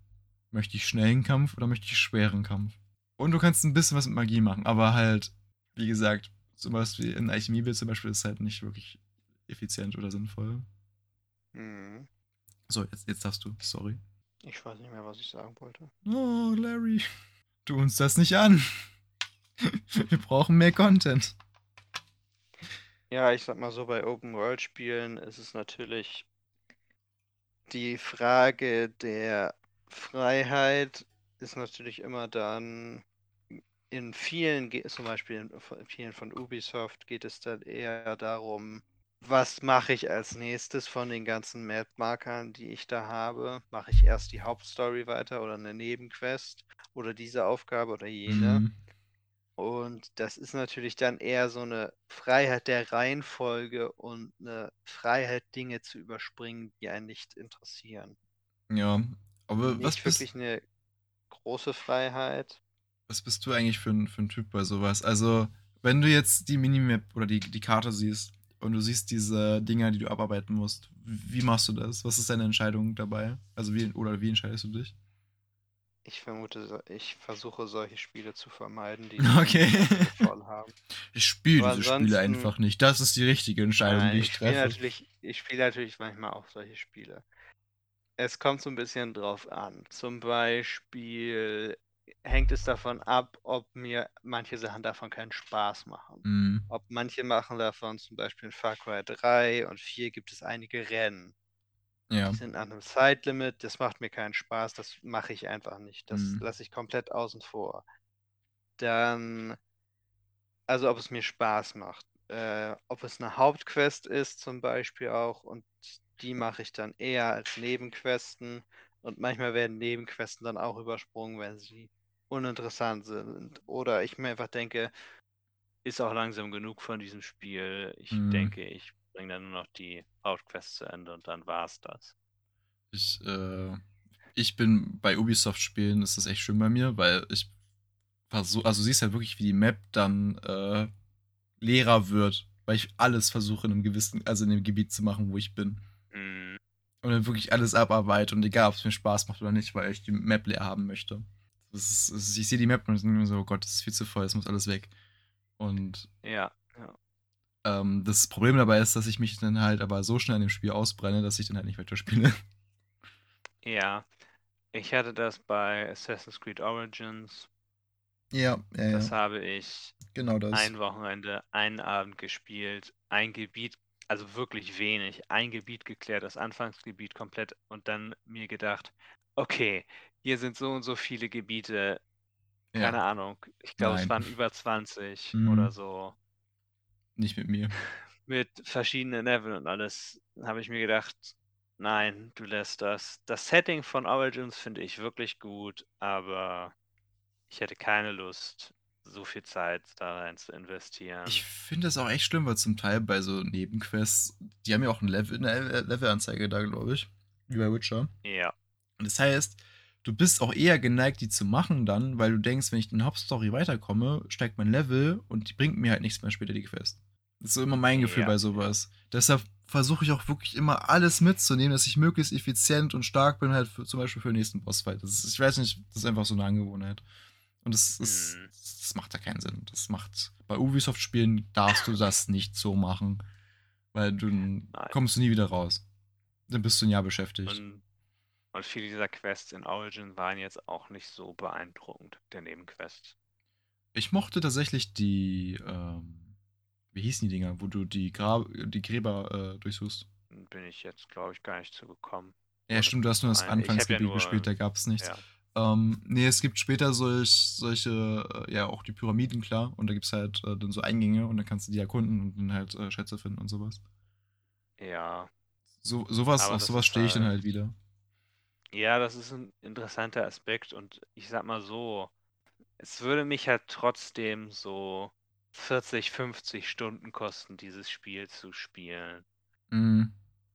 möchte ich schnellen Kampf oder möchte ich schweren Kampf? Und du kannst ein bisschen was mit Magie machen, aber halt wie gesagt, sowas wie in Alchemie zum Beispiel ist halt nicht wirklich effizient oder sinnvoll. Mhm. So, jetzt, jetzt darfst du, sorry. Ich weiß nicht mehr, was ich sagen wollte. Oh, Larry, tu uns das nicht an. Wir brauchen mehr Content. Ja, ich sag mal so, bei Open-World-Spielen ist es natürlich die Frage der Freiheit ist natürlich immer dann in vielen, zum Beispiel in vielen von Ubisoft geht es dann eher darum, was mache ich als nächstes von den ganzen Map-Markern, die ich da habe? Mache ich erst die Hauptstory weiter oder eine Nebenquest oder diese Aufgabe oder jene? Mhm. Und das ist natürlich dann eher so eine Freiheit der Reihenfolge und eine Freiheit, Dinge zu überspringen, die einen nicht interessieren. Ja, aber was Nicht bist, wirklich eine große Freiheit. was bist du eigentlich für ein, für ein Typ bei sowas? Also, wenn du jetzt die Minimap oder die, die Karte siehst und du siehst diese Dinger, die du abarbeiten musst, wie machst du das? Was ist deine Entscheidung dabei? Also, wie, oder wie entscheidest du dich? Ich vermute, ich versuche solche Spiele zu vermeiden, die Okay. voll haben. Ich spiele diese Spiele einfach nicht. Das ist die richtige Entscheidung, Nein, die ich ich treffe. natürlich, ich spiele natürlich manchmal auch solche Spiele. Es kommt so ein bisschen drauf an. Zum Beispiel hängt es davon ab, ob mir manche Sachen davon keinen Spaß machen. Mhm. Ob manche machen davon zum Beispiel in Far Cry 3 und 4 gibt es einige Rennen. Ja. Die sind an einem Zeitlimit, das macht mir keinen Spaß, das mache ich einfach nicht. Das Mhm. lasse ich komplett außen vor. Dann, also ob es mir Spaß macht. Äh, ob es eine Hauptquest ist zum Beispiel auch und die mache ich dann eher als Nebenquesten und manchmal werden Nebenquesten dann auch übersprungen, wenn sie uninteressant sind. Oder ich mir einfach denke, ist auch langsam genug von diesem Spiel. Ich Mhm. denke, ich bringe dann nur noch die Hauptquest zu Ende und dann war's das. Ich, äh, ich bin bei Ubisoft-Spielen, ist das echt schön bei mir, weil ich versuche, also du siehst halt wirklich, wie die Map dann äh, leerer wird, weil ich alles versuche in einem gewissen, also in dem Gebiet zu machen, wo ich bin. Mhm. Und dann wirklich alles abarbeite und egal, ob es mir Spaß macht oder nicht, weil ich die Map leer haben möchte. Das ist, das ich sehe die Map und ich denke mir so, oh Gott, das ist viel zu voll, es muss alles weg. Und Ja, ja. Ähm, das Problem dabei ist, dass ich mich dann halt aber so schnell an dem Spiel ausbrenne, dass ich dann halt nicht weiterspiele. Ja. Ich hatte das bei Assassin's Creed Origins. Ja, ja, Das habe ich genau das. ein Wochenende, einen Abend gespielt, ein Gebiet, also wirklich wenig, ein Gebiet geklärt, das Anfangsgebiet komplett und dann mir gedacht, okay, hier sind so und so viele Gebiete, ja, keine Ahnung, ich glaube, es waren über 20 Mhm. oder so, nicht mit mir. mit verschiedenen Leveln und alles, habe ich mir gedacht, nein, du lässt das. Das Setting von Origins finde ich wirklich gut, aber ich hätte keine Lust, so viel Zeit da rein zu investieren. Ich finde das auch echt schlimm, weil zum Teil bei so Nebenquests, die haben ja auch ein Level, eine Levelanzeige da, glaube ich. Wie bei Witcher. Ja, Und das heißt, du bist auch eher geneigt, die zu machen dann, weil du denkst, wenn ich in der Hauptstory weiterkomme, steigt mein Level und die bringt mir halt nichts mehr später, die Quest. Das ist so immer mein Gefühl Ja. bei sowas. Deshalb versuche ich auch wirklich immer alles mitzunehmen, dass ich möglichst effizient und stark bin, halt für, zum Beispiel für den nächsten Bossfight. Das ist, ich weiß nicht, das ist einfach so eine Angewohnheit. Und das, ist, Mhm. das macht ja keinen Sinn. Das macht, bei Ubisoft-Spielen darfst du das nicht so machen, weil du kommst du nie wieder raus. Dann bist du ein Jahr beschäftigt. und, und viele dieser Quests in Origin waren jetzt auch nicht so beeindruckend, der Nebenquest. Ich mochte tatsächlich die, ähm, wie hießen die Dinger, wo du die, Gra die Gräber äh, durchsuchst. Bin ich jetzt, glaube ich, gar nicht zu gekommen. Ja, stimmt, du hast nur das ja Anfangsgebiet nur- gespielt, da gab es nichts. Ja. Ähm, nee, es gibt später solch, solche, äh, ja, auch die Pyramiden, klar. Und da gibt es halt äh, dann so Eingänge und dann kannst du die erkunden und dann halt äh, Schätze finden und sowas. ja, So, sowas, auf sowas stehe ich dann halt- halt wieder. Ja, das ist ein interessanter Aspekt und ich sag mal so, es würde mich halt trotzdem so 40, 50 Stunden kosten, dieses Spiel zu spielen. Mhm.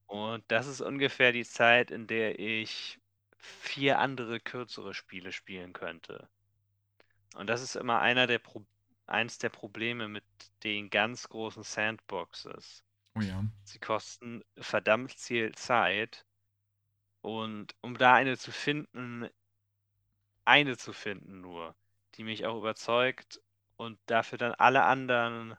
Und das ist ungefähr die Zeit, in der ich vier andere kürzere Spiele spielen könnte. Und das ist immer einer der Pro eins der Probleme mit den ganz großen Sandboxes. Oh ja. Sie kosten verdammt viel Zeit. Und um da eine zu finden, eine zu finden nur, die mich auch überzeugt und dafür dann alle anderen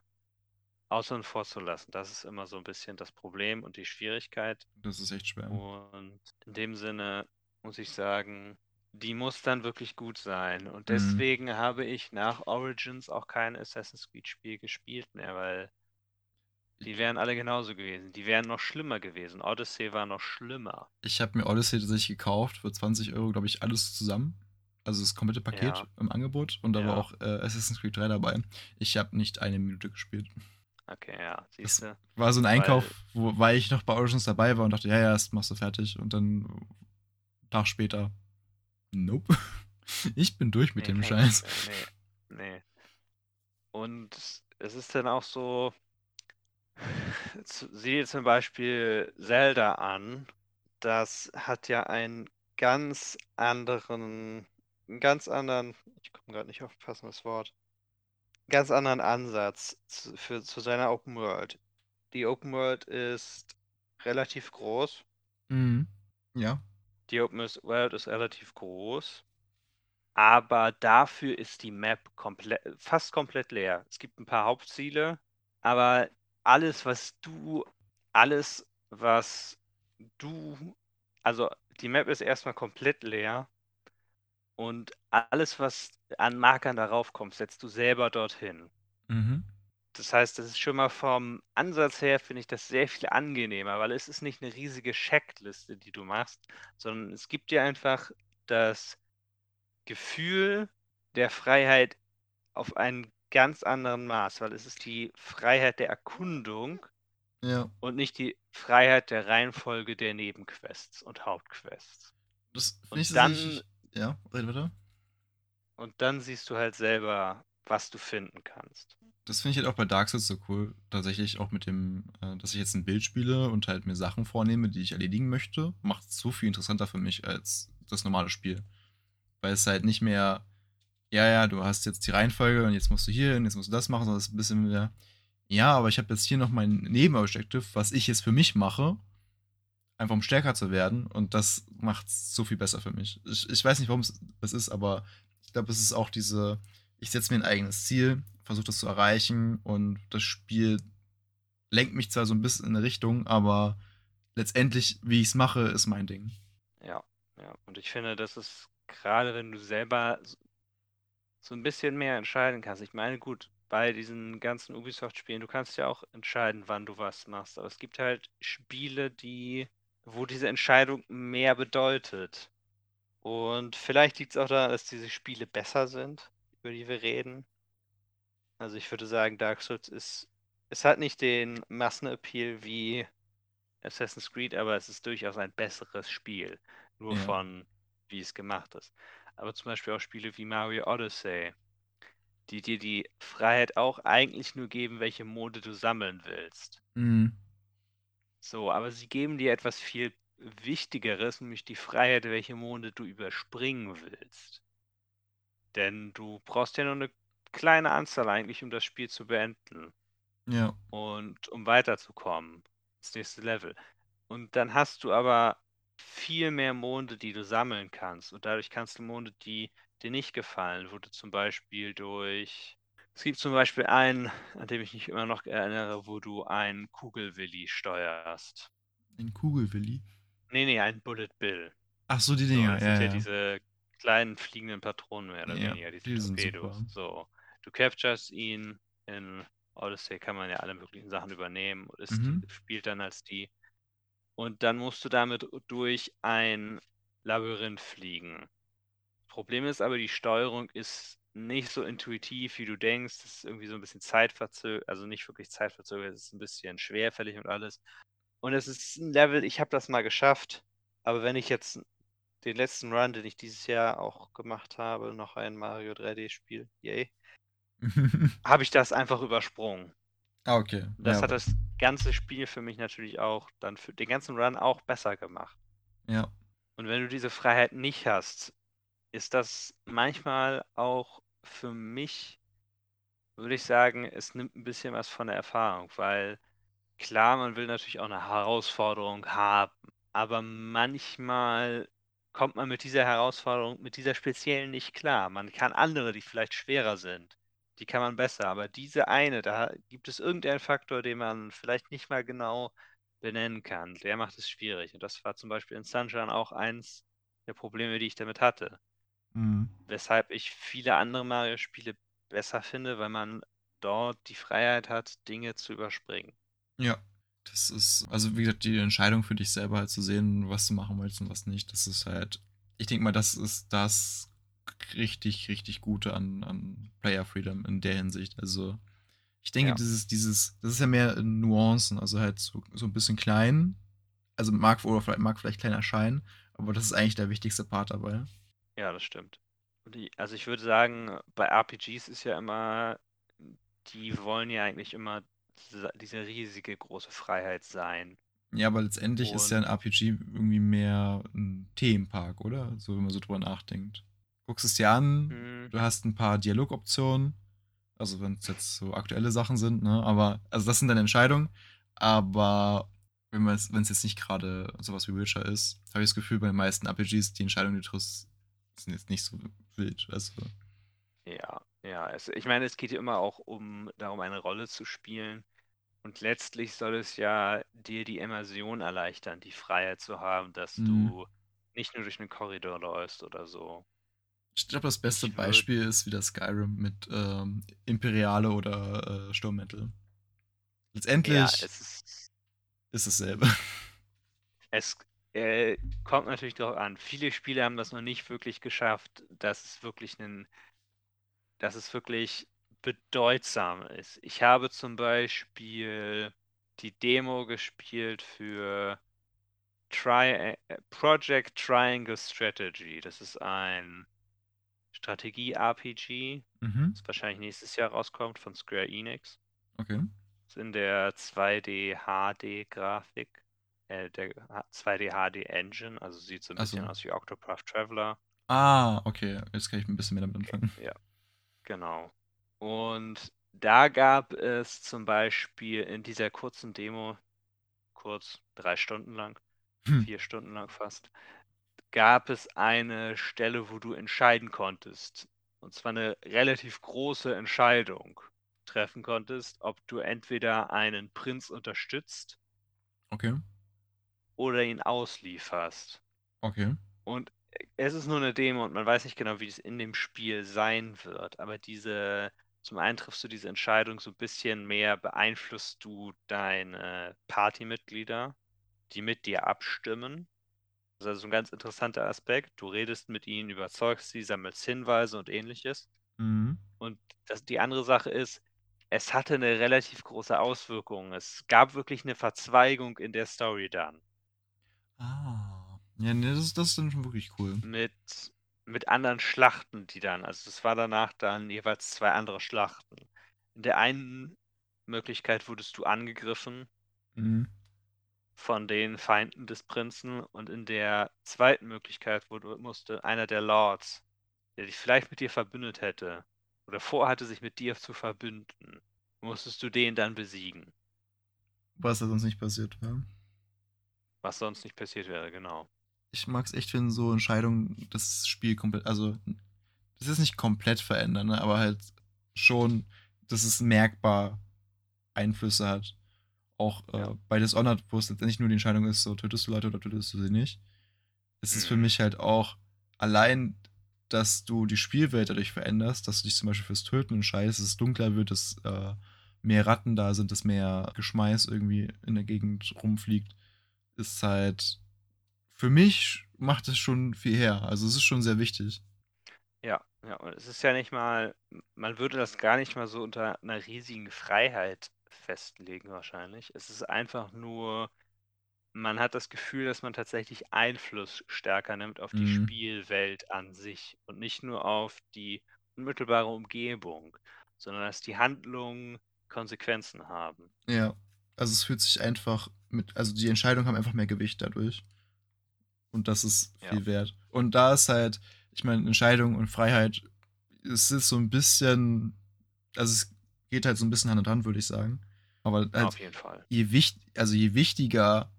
außen vor zu lassen. Das ist immer so ein bisschen das Problem und die Schwierigkeit. Das ist echt schwer. Und in dem Sinne muss ich sagen, die muss dann wirklich gut sein. Und Mhm. deswegen habe ich nach Origins auch kein Assassin's Creed-Spiel gespielt mehr, weil die wären alle genauso gewesen. Die wären noch schlimmer gewesen. Odyssey war noch schlimmer. Ich habe mir Odyssey tatsächlich gekauft für 20 Euro, glaube ich, alles zusammen. Also das komplette Paket Ja. im Angebot und da war Ja. auch äh, Assassin's Creed 3 dabei. Ich habe nicht eine Minute gespielt. Okay, ja, siehst du. War so ein Einkauf, wo, weil ich noch bei Origins dabei war und dachte, ja, ja, das machst du fertig. Und dann einen Tag später, nope. Ich bin durch mit Nee, dem Scheiß. Nee, nee. Und es ist dann auch so, sieh zum Beispiel Zelda an. Das hat ja einen ganz anderen, einen ganz anderen, ich komme gerade nicht auf ein passendes Wort, ganz anderen Ansatz zu, für, zu seiner Open World. Die Open World ist relativ groß. Mhm. Ja. Die Open World ist relativ groß, aber dafür ist die Map komplett, fast komplett leer. Es gibt ein paar Hauptziele, aber alles, was du, alles, was du, also die Map ist erstmal komplett leer und alles, was an Markern darauf kommt, setzt du selber dorthin. Mhm. Das heißt, das ist schon mal vom Ansatz her, finde ich das sehr viel angenehmer, weil es ist nicht eine riesige Checkliste, die du machst, sondern es gibt dir einfach das Gefühl der Freiheit auf einen ganz anderen Maß, weil es ist die Freiheit der Erkundung Ja. und nicht die Freiheit der Reihenfolge der Nebenquests und Hauptquests. Das Und ich dann- tatsächlich. Ja, red weiter. Und dann siehst du halt selber, was du finden kannst. Das finde ich halt auch bei Dark Souls so cool. Tatsächlich auch mit dem, äh, dass ich jetzt ein Bild spiele und halt mir Sachen vornehme, die ich erledigen möchte, macht es so viel interessanter für mich als das normale Spiel. Weil es halt nicht mehr, ja, ja, du hast jetzt die Reihenfolge und jetzt musst du hier hin, jetzt musst du das machen, sondern es ist ein bisschen mehr, ja, aber ich habe jetzt hier noch mein Nebenobjektiv, was ich jetzt für mich mache, einfach um stärker zu werden und das macht es so viel besser für mich. Ich, ich weiß nicht, warum es das ist, aber ich glaube, es ist auch diese, ich setze mir ein eigenes Ziel, versuche das zu erreichen und das Spiel lenkt mich zwar so ein bisschen in eine Richtung, aber letztendlich, wie ich es mache, ist mein Ding. Ja, ja. Und ich finde, das ist gerade, wenn du selber so ein bisschen mehr entscheiden kannst. Ich meine, gut, bei diesen ganzen Ubisoft-Spielen, du kannst ja auch entscheiden, wann du was machst. Aber es gibt halt Spiele, die, wo diese Entscheidung mehr bedeutet. Und vielleicht liegt es auch daran, dass diese Spiele besser sind, über die wir reden. Also ich würde sagen, Dark Souls ist, es hat nicht den Massenappeal wie Assassin's Creed, aber es ist durchaus ein besseres Spiel. Nur Ja. von wie es gemacht ist. Aber zum Beispiel auch Spiele wie Mario Odyssey, die dir die Freiheit auch eigentlich nur geben, welche Mode du sammeln willst. Mhm. So, aber sie geben dir etwas viel Wichtigeres, nämlich die Freiheit, welche Monde du überspringen willst. Denn du brauchst ja nur eine kleine Anzahl eigentlich, um das Spiel zu beenden Ja. und um weiterzukommen ins nächste Level. Und dann hast du aber viel mehr Monde, die du sammeln kannst. Und dadurch kannst du Monde, die dir nicht gefallen, wo du zum Beispiel durch. Es gibt zum Beispiel einen, an dem ich mich immer noch erinnere, wo du einen Kugelwilli steuerst. Ein Kugelwilli. Nee, nee, ein Bullet Bill. Ach so, die So, Dinger, das ja, sind ja, ja. diese kleinen fliegenden Patronen mehr oder Ja, weniger, diese die sind Torpedos. So, du capturest ihn in Odyssey kann man ja alle möglichen Sachen übernehmen und Mhm. spielt dann als die. Und dann musst du damit durch ein Labyrinth fliegen. Problem ist aber, die Steuerung ist nicht so intuitiv, wie du denkst. Es ist irgendwie so ein bisschen zeitverzögert, also nicht wirklich zeitverzögert, es ist ein bisschen schwerfällig und alles. Und es ist ein Level, ich habe das mal geschafft, aber wenn ich jetzt den letzten Run, den ich dieses Jahr auch gemacht habe, noch ein Mario 3D-Spiel, yay, habe ich das einfach übersprungen. ah, okay. Das ja, hat das ganze Spiel für mich natürlich auch dann für den ganzen Run auch besser gemacht. Ja. Und wenn du diese Freiheit nicht hast, ist das manchmal auch für mich, würde ich sagen, es nimmt ein bisschen was von der Erfahrung, weil klar, man will natürlich auch eine Herausforderung haben, aber manchmal kommt man mit dieser Herausforderung, mit dieser speziellen nicht klar. Man kann andere, die vielleicht schwerer sind, die kann man besser. Aber diese eine, da gibt es irgendeinen Faktor, den man vielleicht nicht mal genau benennen kann. Der macht es schwierig. Und das war zum Beispiel in Sunshine auch eins der Probleme, die ich damit hatte. Mhm. Weshalb ich viele andere Mario-Spiele besser finde, weil man dort die Freiheit hat, Dinge zu überspringen. Ja. Das ist, also wie gesagt, die Entscheidung für dich selber halt zu sehen, was du machen willst und was nicht, das ist halt, ich denke mal, das ist das richtig, richtig Gute an, an Player Freedom in der Hinsicht. Also, ich denke, Ja. dieses, dieses, das ist ja mehr in Nuancen, also halt so, so ein bisschen klein. Also mag oder vielleicht, mag vielleicht klein erscheinen, aber das ist eigentlich der wichtigste Part dabei. Ja, das stimmt. Und also ich würde sagen, bei RPGs ist ja immer, die wollen ja eigentlich immer diese, diese riesige große Freiheit sein. Ja, aber letztendlich ist ja ein RPG irgendwie mehr ein Themenpark, oder? So, wenn man so drüber nachdenkt. Guckst es dir an, Hm, du hast ein paar Dialogoptionen, also wenn es jetzt so aktuelle Sachen sind, ne? Aber, also das sind deine Entscheidungen, aber wenn man es, wenn es jetzt nicht gerade sowas wie Witcher ist, habe ich das Gefühl, bei den meisten RPGs, die Entscheidungen, die du triffst, sind jetzt nicht so wild, also. Ja, ja. Es, ich meine, es geht ja immer auch um darum, eine Rolle zu spielen. Und letztlich soll es ja dir die Immersion erleichtern, die Freiheit zu haben, dass Mhm. du nicht nur durch einen Korridor läufst oder so. Ich glaube, das beste Beispiel ist wieder Skyrim mit ähm, Imperiale oder äh, Sturmmantel. Letztendlich Ja, es ist, ist dasselbe. es äh, kommt natürlich darauf an. Viele Spiele haben das noch nicht wirklich geschafft, dass es wirklich einen, dass es wirklich bedeutsam ist. Ich habe zum Beispiel die Demo gespielt für Tri äh, Project Triangle Strategy. Das ist ein Strategie-RPG, mhm. das wahrscheinlich nächstes Jahr rauskommt von Square Enix. Okay. Das ist in der 2D HD-Grafik, äh, der 2D HD Engine, also sieht so ein Ach so. bisschen aus wie Octopath Traveler. Ah, okay. Jetzt kann ich ein bisschen mehr damit anfangen. Ja, genau. Und da gab es zum Beispiel in dieser kurzen Demo, kurz, drei Stunden lang, Hm. vier Stunden lang fast, gab es eine Stelle, wo du entscheiden konntest. Und zwar eine relativ große Entscheidung treffen konntest, ob du entweder einen Prinz unterstützt Okay. oder ihn auslieferst. Okay. Und es ist nur eine Demo und man weiß nicht genau, wie es in dem Spiel sein wird. Aber diese, zum einen triffst du diese Entscheidung so ein bisschen mehr, beeinflusst du deine Partymitglieder, die mit dir abstimmen. Das ist also ein ganz interessanter Aspekt. Du redest mit ihnen, überzeugst sie, sammelst Hinweise und ähnliches. Mhm. Und das, die andere Sache ist, es hatte eine relativ große Auswirkung. Es gab wirklich eine Verzweigung in der Story dann. Ah. Ja, nee, das, ist- das ist dann schon wirklich cool. mit, mit anderen Schlachten, die dann, also es war danach dann jeweils zwei andere Schlachten. In der einen Möglichkeit wurdest du angegriffen Mhm. Von den Feinden des Prinzen und in der zweiten Möglichkeit wurde, musste einer der Lords, der dich vielleicht mit dir verbündet hätte oder vorhatte, sich mit dir zu verbünden, musstest du den dann besiegen, Was da sonst nicht passiert war. was sonst nicht passiert wäre, genau. Ich mag es echt, wenn so Entscheidungen das Spiel komplett, also das ist nicht komplett verändern, ne, aber halt schon, dass es merkbar Einflüsse hat. Auch äh, Ja. bei Dishonored, wo es letztendlich nur die Entscheidung ist, so tötest du Leute oder tötest du sie nicht. Es ist für Mhm. mich halt auch allein, dass du die Spielwelt dadurch veränderst, dass du dich zum Beispiel fürs Töten entscheidest, dass es dunkler wird, dass äh, mehr Ratten da sind, dass mehr Geschmeiß irgendwie in der Gegend rumfliegt, ist halt für mich macht es schon viel her. Also es ist schon sehr wichtig. Ja, ja, und es ist ja nicht mal, man würde das gar nicht mal so unter einer riesigen Freiheit festlegen wahrscheinlich. Es ist einfach nur, man hat das Gefühl, dass man tatsächlich Einfluss stärker nimmt auf die Mhm. Spielwelt an sich und nicht nur auf die unmittelbare Umgebung, sondern dass die Handlungen Konsequenzen haben. Ja. Also es fühlt sich einfach mit, also die Entscheidungen haben einfach mehr Gewicht dadurch. Und das ist Ja. viel wert. Und da ist halt, ich meine, Entscheidung und Freiheit, es ist so ein bisschen, also es geht halt so ein bisschen Hand in Hand, würde ich sagen. Aber halt, Auf jeden Fall. je, wicht, also je wichtiger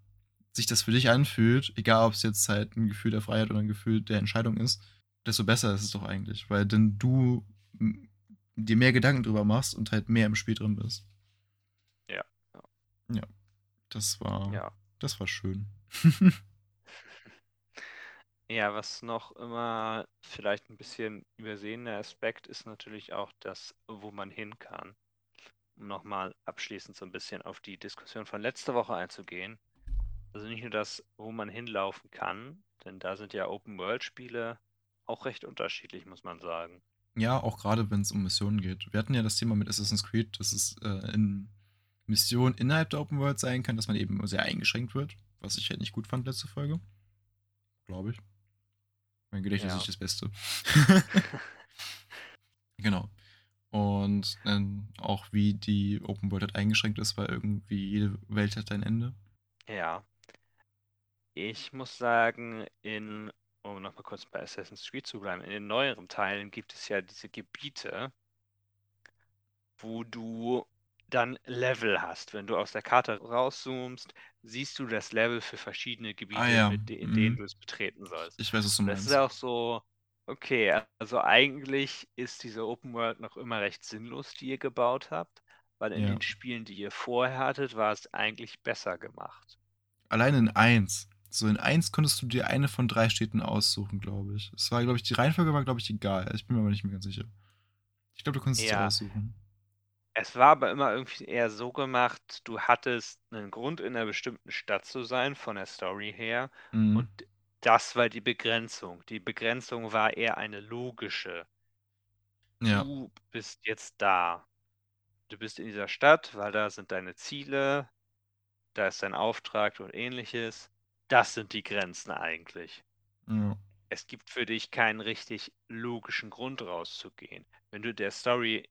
sich das für dich anfühlt, egal ob es jetzt halt ein Gefühl der Freiheit oder ein Gefühl der Entscheidung ist, desto besser ist es doch eigentlich. Weil denn du dir mehr Gedanken drüber machst und halt mehr im Spiel drin bist. Ja. Ja. Das war, Ja. das war schön. Ja, was noch immer vielleicht ein bisschen übersehener Aspekt ist natürlich auch das, wo man hin kann. Um nochmal abschließend so ein bisschen auf die Diskussion von letzter Woche einzugehen. Also nicht nur das, wo man hinlaufen kann, denn da sind ja Open-World-Spiele auch recht unterschiedlich, muss man sagen. Ja, auch gerade wenn es um Missionen geht. Wir hatten ja das Thema mit Assassin's Creed, dass es äh, in Missionen innerhalb der Open World sein kann, dass man eben sehr eingeschränkt wird, was ich halt nicht gut fand letzte Folge. Glaube ich. Mein Gedächtnis Ja. ist nicht das Beste. genau. Und ähm, auch wie die Open World halt eingeschränkt ist, weil irgendwie jede Welt hat ein Ende. Ja. Ich muss sagen, in, um nochmal kurz bei Assassin's Creed zu bleiben, in den neueren Teilen gibt es ja diese Gebiete, wo du dann Level hast. Wenn du aus der Karte rauszoomst, siehst du das Level für verschiedene Gebiete, Ah ja, in denen mhm. du es betreten sollst. Ich weiß, was du Und das meinst. ist auch so, okay, also eigentlich ist diese Open World noch immer recht sinnlos, die ihr gebaut habt, weil in Ja. den Spielen, die ihr vorher hattet, war es eigentlich besser gemacht. Allein in 1. So in 1 konntest du dir eine von drei Städten aussuchen, glaube ich. Es war, glaube ich, die Reihenfolge war, glaube ich, egal. Ich bin mir aber nicht mehr ganz sicher. Ich glaube, du konntest es dir Ja. aussuchen. Es war aber immer irgendwie eher so gemacht, du hattest einen Grund, in einer bestimmten Stadt zu sein, von der Story her, Mhm. und das war die Begrenzung. Die Begrenzung war eher eine logische. ja. Du bist jetzt da. Du bist in dieser Stadt, weil da sind deine Ziele, da ist dein Auftrag und ähnliches. Das sind die Grenzen eigentlich. ja. Es gibt für dich keinen richtig logischen Grund rauszugehen. Wenn du der Story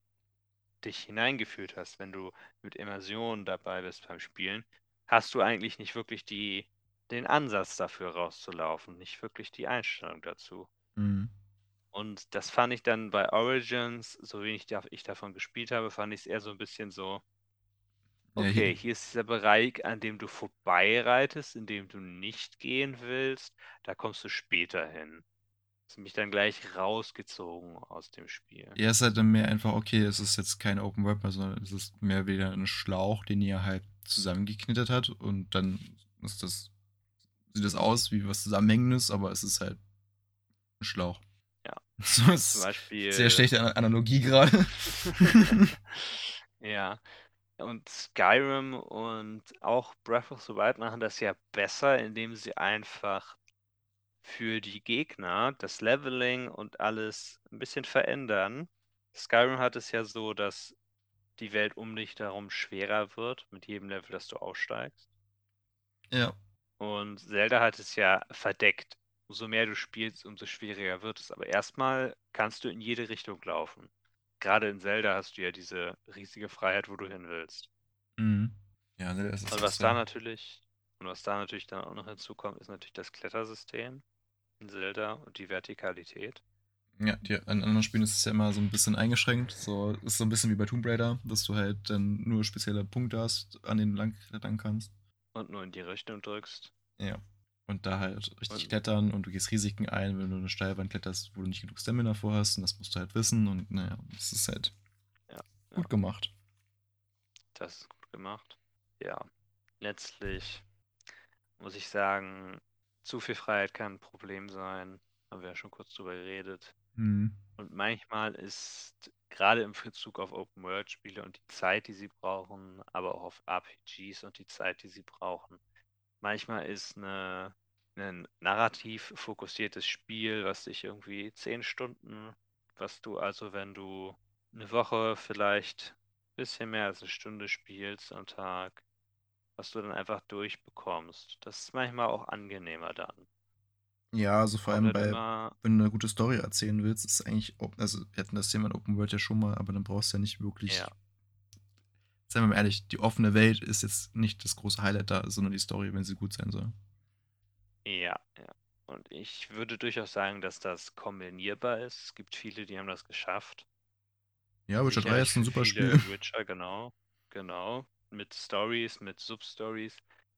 dich hineingeführt hast, wenn du mit Immersion dabei bist beim Spielen, hast du eigentlich nicht wirklich die, den Ansatz dafür rauszulaufen, nicht wirklich die Einstellung dazu. Mhm. Und das fand ich dann bei Origins, so wenig ich davon gespielt habe, fand ich es eher so ein bisschen so, okay, hier- ist dieser Bereich, an dem du vorbeireitest, in dem du nicht gehen willst, da kommst du später hin. Das hat mich dann gleich rausgezogen aus dem Spiel. Ja, es ist halt dann mehr einfach, okay, es ist jetzt kein Open mehr, sondern es ist mehr wieder ein Schlauch, den ihr halt zusammengeknittert hat und dann ist das, sieht das aus wie was Zusammenhängendes, aber es ist halt ein Schlauch. Ja. So Zum ist Beispiel. sehr schlechte Ana- Analogie gerade. ja. Und Skyrim und auch Breath of the Wild machen das ja besser, indem sie einfach für die Gegner das Leveling und alles ein bisschen verändern. Skyrim hat es ja so, dass die Welt um dich darum schwerer wird mit jedem Level, das du aufsteigst. ja. Und Zelda hat es ja verdeckt. Umso mehr du spielst, umso schwieriger wird es. Aber erstmal kannst du in jede Richtung laufen. Gerade in Zelda hast du ja diese riesige Freiheit, wo du hin willst. Mhm. Ja, ne, das ist Und was da natürlich, und was da natürlich dann auch noch hinzukommt, ist natürlich das Klettersystem in Zelda und die Vertikalität. Ja, die, an anderen Spielen ist es ja immer so ein bisschen eingeschränkt. So ist so ein bisschen wie bei Tomb Raider, dass du halt dann nur spezielle Punkte hast, an denen du lang klettern kannst. Und nur in die Richtung drückst. Ja. Und da halt richtig Und- klettern und du gehst Risiken ein, wenn du eine Steilwand kletterst, wo du nicht genug Stamina vor hast. Und das musst du halt wissen. Und naja, das ist halt Ja, gut ja. gemacht. Das ist gut gemacht. Ja, letztlich muss ich sagen, zu viel Freiheit kann ein Problem sein. Haben wir ja schon kurz drüber geredet. Mhm. Und manchmal ist gerade im Bezug auf Open-World-Spiele und die Zeit, die sie brauchen, aber auch auf RPGs und die Zeit, die sie brauchen, manchmal ist eine, ein narrativ fokussiertes Spiel, was dich irgendwie zehn Stunden, was du also, wenn du eine Woche vielleicht ein bisschen mehr als eine Stunde spielst am Tag, was du dann einfach durchbekommst. Das ist manchmal auch angenehmer dann. Ja, also vor allem bei, wenn du eine gute Story erzählen willst, ist eigentlich, also wir hatten das Thema in Open World ja schon mal, aber dann brauchst du ja nicht wirklich, Ja. seien wir mal ehrlich, die offene Welt ist jetzt nicht das große Highlight da, sondern die Story, wenn sie gut sein soll. Ja, ja. Und ich würde durchaus sagen, dass das kombinierbar ist. Es gibt viele, die haben das geschafft. Ja, Witcher 3 Sicherlich ist ein super Spiel. Witcher, genau. Genau. Mit Stories, mit Substories,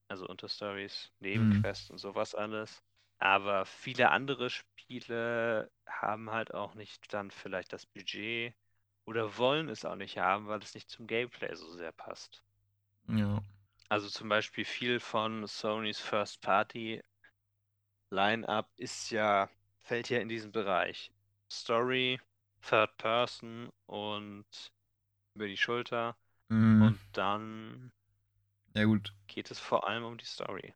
also Unterstories, Mhm. Nebenquests und sowas alles. Aber viele andere Spiele haben halt auch nicht dann vielleicht das Budget oder wollen es auch nicht haben, weil es nicht zum Gameplay so sehr passt. Ja. Also zum Beispiel viel von Sonys First Party Line-up ist ja, fällt ja in diesen Bereich. Story, Third Person und über die Schulter. Mhm. Und dann ja, gut. geht es vor allem um die Story.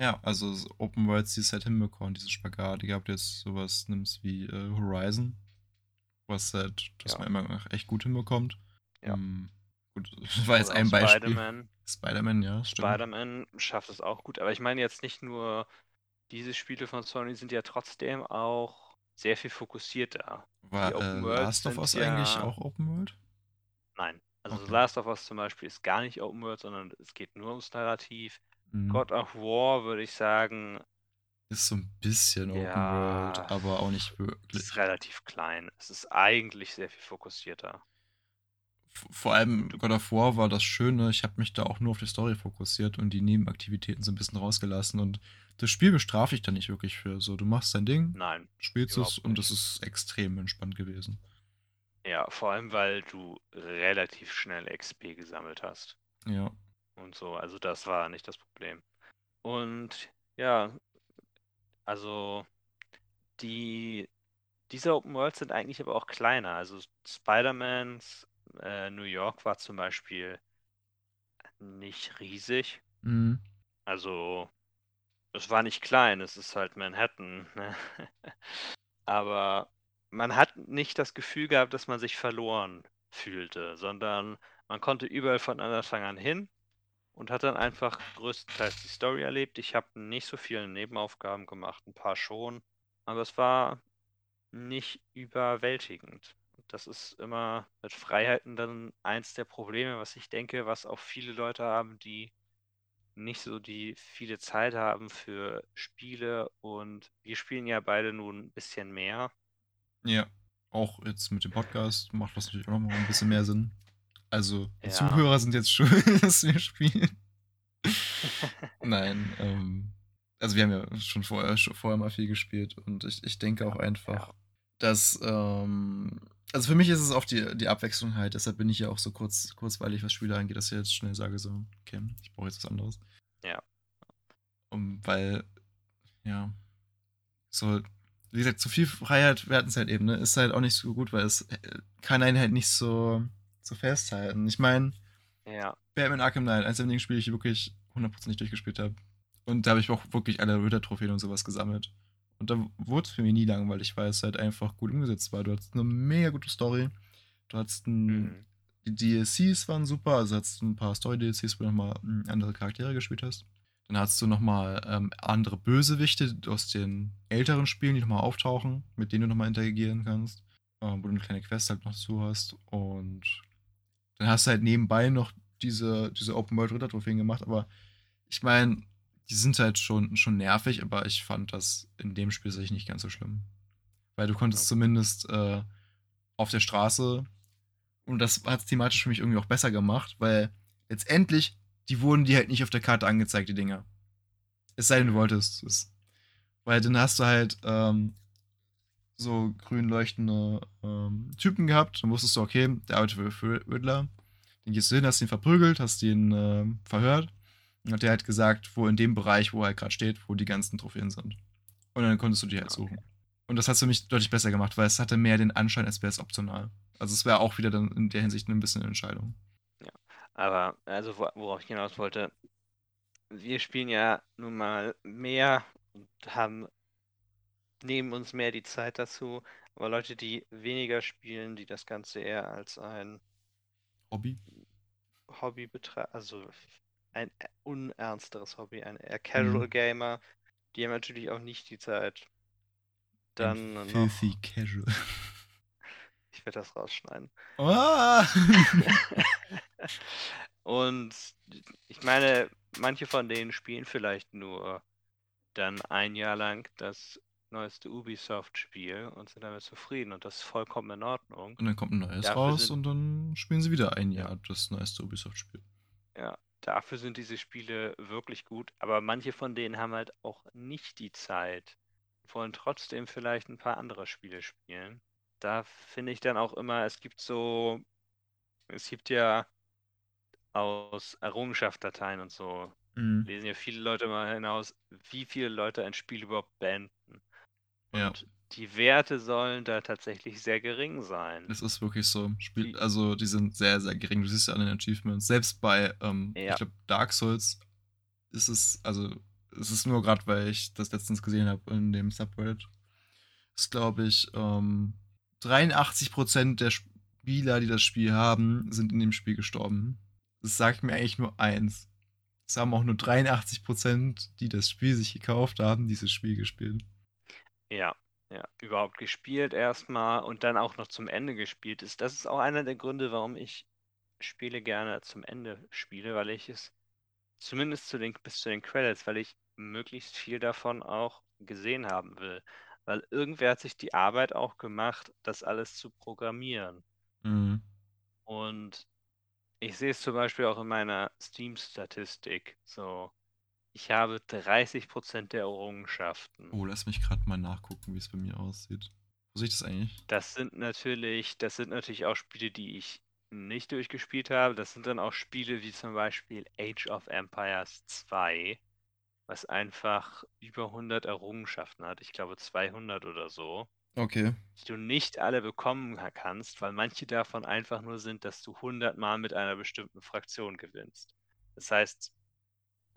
Ja, also so Open Worlds, die es halt hinbekommen, diese Spagat. Ihr habt jetzt sowas nimmst wie äh, Horizon, was halt, das Ja. man immer noch echt gut hinbekommt. Ja. Ähm, gut, das war jetzt auch ein Beispiel. Spider-Man. Spider-Man, ja, stimmt. Spider-Man schafft es auch gut, aber ich meine jetzt nicht nur, diese Spiele von Sony sind ja trotzdem auch sehr viel fokussierter. War äh, Last of Us ja- eigentlich auch Open World? Nein. Also Okay. Last of Us zum Beispiel ist gar nicht Open World, sondern es geht nur ums Narrativ. Mhm. God of War würde ich sagen, Ist so ein bisschen Open Ja. World, aber auch nicht ist wirklich. relativ klein. Es ist eigentlich sehr viel fokussierter. Vor allem God of War war das Schöne, ich habe mich da auch nur auf die Story fokussiert und die Nebenaktivitäten so ein bisschen rausgelassen und das Spiel bestraft dich da nicht wirklich für. So, du machst dein Ding, Nein. spielst es und es ist extrem entspannt gewesen. Ja, vor allem, weil du relativ schnell XP gesammelt hast. Ja. Und so. Also das war nicht das Problem. Und ja, also die diese Open Worlds sind eigentlich aber auch kleiner. Also Spider-Man's äh, New York war zum Beispiel nicht riesig. Mhm. Also es war nicht klein, es ist halt Manhattan. Ne? Aber man hat nicht das Gefühl gehabt, dass man sich verloren fühlte, sondern man konnte überall von Anfang an hin und hat dann einfach größtenteils die Story erlebt. Ich habe nicht so viele Nebenaufgaben gemacht, ein paar schon, aber es war nicht überwältigend. Das ist immer mit Freiheiten dann eins der Probleme, was ich denke, was auch viele Leute haben, die nicht so die viele Zeit haben für Spiele und wir spielen ja beide nun ein bisschen mehr. Ja. Auch jetzt mit dem Podcast macht das natürlich auch noch mal ein bisschen mehr Sinn. Also, Ja. Zuhörer sind jetzt schuld, dass wir spielen. Nein, ähm, also wir haben ja schon vorher, schon vorher mal viel gespielt und ich, ich denke auch einfach, Ja. dass, ähm, also für mich ist es auch die, die Abwechslung halt, deshalb bin ich ja auch so kurz, kurzweilig, was Spiele angeht, dass ich jetzt schnell sage, so, okay, ich brauche jetzt was anderes. Ja. Um, weil, ja, so, wie gesagt, zu viel Freiheit, wir hatten es halt eben, ne, ist halt auch nicht so gut, weil es äh, kann einen halt nicht so, so festhalten. Ich meine, Ja, Batman Arkham Knight, eins der wenigen Spiele, die ich wirklich hundertprozentig durchgespielt habe. Und da habe ich auch wirklich alle Ritter-Trophäen und sowas gesammelt. Und da wurde es für mich nie langweilig, weil es halt einfach gut umgesetzt war. Du hattest eine mega gute Story. Du hattest ein, mhm. die DLCs waren super, also hattest ein paar Story-DLCs, wo du nochmal mm, andere Charaktere gespielt hast. Dann hattest du nochmal ähm, andere Bösewichte aus den älteren Spielen, die nochmal auftauchen, mit denen du nochmal interagieren kannst, ähm, wo du eine kleine Quest halt noch dazu hast. Und dann hast du halt nebenbei noch diese, diese Open World Ritter Trophäen gemacht, aber ich meine, die sind halt schon, schon nervig, aber ich fand das in dem Spiel sicherlich nicht ganz so schlimm. Weil du konntest Okay. zumindest äh, auf der Straße, und das hat es thematisch für mich irgendwie auch besser gemacht, weil letztendlich, die wurden dir halt nicht auf der Karte angezeigt, die Dinger. Es sei denn, du wolltest es. Weil dann hast du halt ähm, so grün leuchtende ähm, Typen gehabt. Dann wusstest du, okay, der arbeitet für, Riddler. Dann gehst du hin, hast ihn verprügelt, hast ihn ähm, verhört. Und hat der halt gesagt, wo in dem Bereich, wo er halt gerade steht, wo die ganzen Trophäen sind. Und dann konntest du die halt Okay. suchen. Und das hat für mich deutlich besser gemacht, weil es hatte mehr den Anschein, als wäre es optional. Also es wäre auch wieder dann in der Hinsicht ein bisschen eine Entscheidung. Aber also wo- worauf ich hinaus wollte, wir spielen ja nun mal mehr und haben nehmen uns mehr die Zeit dazu, aber Leute, die weniger spielen, die das Ganze eher als ein Hobby? Hobby betreiben, also ein äh, unernsteres Hobby, ein eher Casual Mhm. Gamer, die haben natürlich auch nicht die Zeit. Dann Ein noch, filthy Casual. ich werde das rausschneiden. Ah! Und ich meine, manche von denen spielen vielleicht nur dann ein Jahr lang das neueste Ubisoft-Spiel und sind damit zufrieden und das ist vollkommen in Ordnung. und dann kommt ein neues Dafür raus sind- und dann spielen sie wieder ein Jahr das neueste Ubisoft-Spiel. Dafür sind diese Spiele wirklich gut, aber manche von denen haben halt auch nicht die Zeit, wollen trotzdem vielleicht ein paar andere Spiele spielen. da finde ich dann auch immer, es gibt so, es gibt ja aus Errungenschaftsdateien und so, Mhm. lesen ja viele Leute mal hinaus, wie viele Leute ein Spiel überhaupt beenden. Ja. Und die Werte sollen da tatsächlich sehr gering sein. Das ist wirklich so. Spiel, Die- also die sind sehr, sehr gering. Du siehst ja an den Achievements. Selbst bei, ähm, Ja. ich glaube, Dark Souls ist es, also es ist nur gerade, weil ich das letztens gesehen habe in dem Subreddit. Ist, glaube ich, ähm, 83% der Spieler, die das Spiel haben, sind in dem Spiel gestorben. Das sagt mir eigentlich nur eins. Es haben auch nur 83%, die das Spiel sich gekauft haben, dieses Spiel gespielt. Ja, ja, überhaupt gespielt erstmal und dann auch noch zum Ende gespielt ist. Das ist auch einer der Gründe, warum ich Spiele gerne zum Ende spiele, weil ich es zumindest zu den, bis zu den Credits, weil ich möglichst viel davon auch gesehen haben will. Weil irgendwer hat sich die Arbeit auch gemacht, das alles zu programmieren. Mhm. Und ich sehe es zum Beispiel auch in meiner Steam-Statistik. So, ich habe 30% der Errungenschaften. Oh, lass mich gerade mal nachgucken, wie es bei mir aussieht. Wo sehe ich das eigentlich? Das sind natürlich, das sind natürlich auch Spiele, die ich nicht durchgespielt habe. Das sind dann auch Spiele wie zum Beispiel Age of Empires 2, was einfach über 100 Errungenschaften hat. Ich glaube 200 oder so. Okay. Die du nicht alle bekommen kannst, weil manche davon einfach nur sind, dass du 100 Mal mit einer bestimmten Fraktion gewinnst. Das heißt,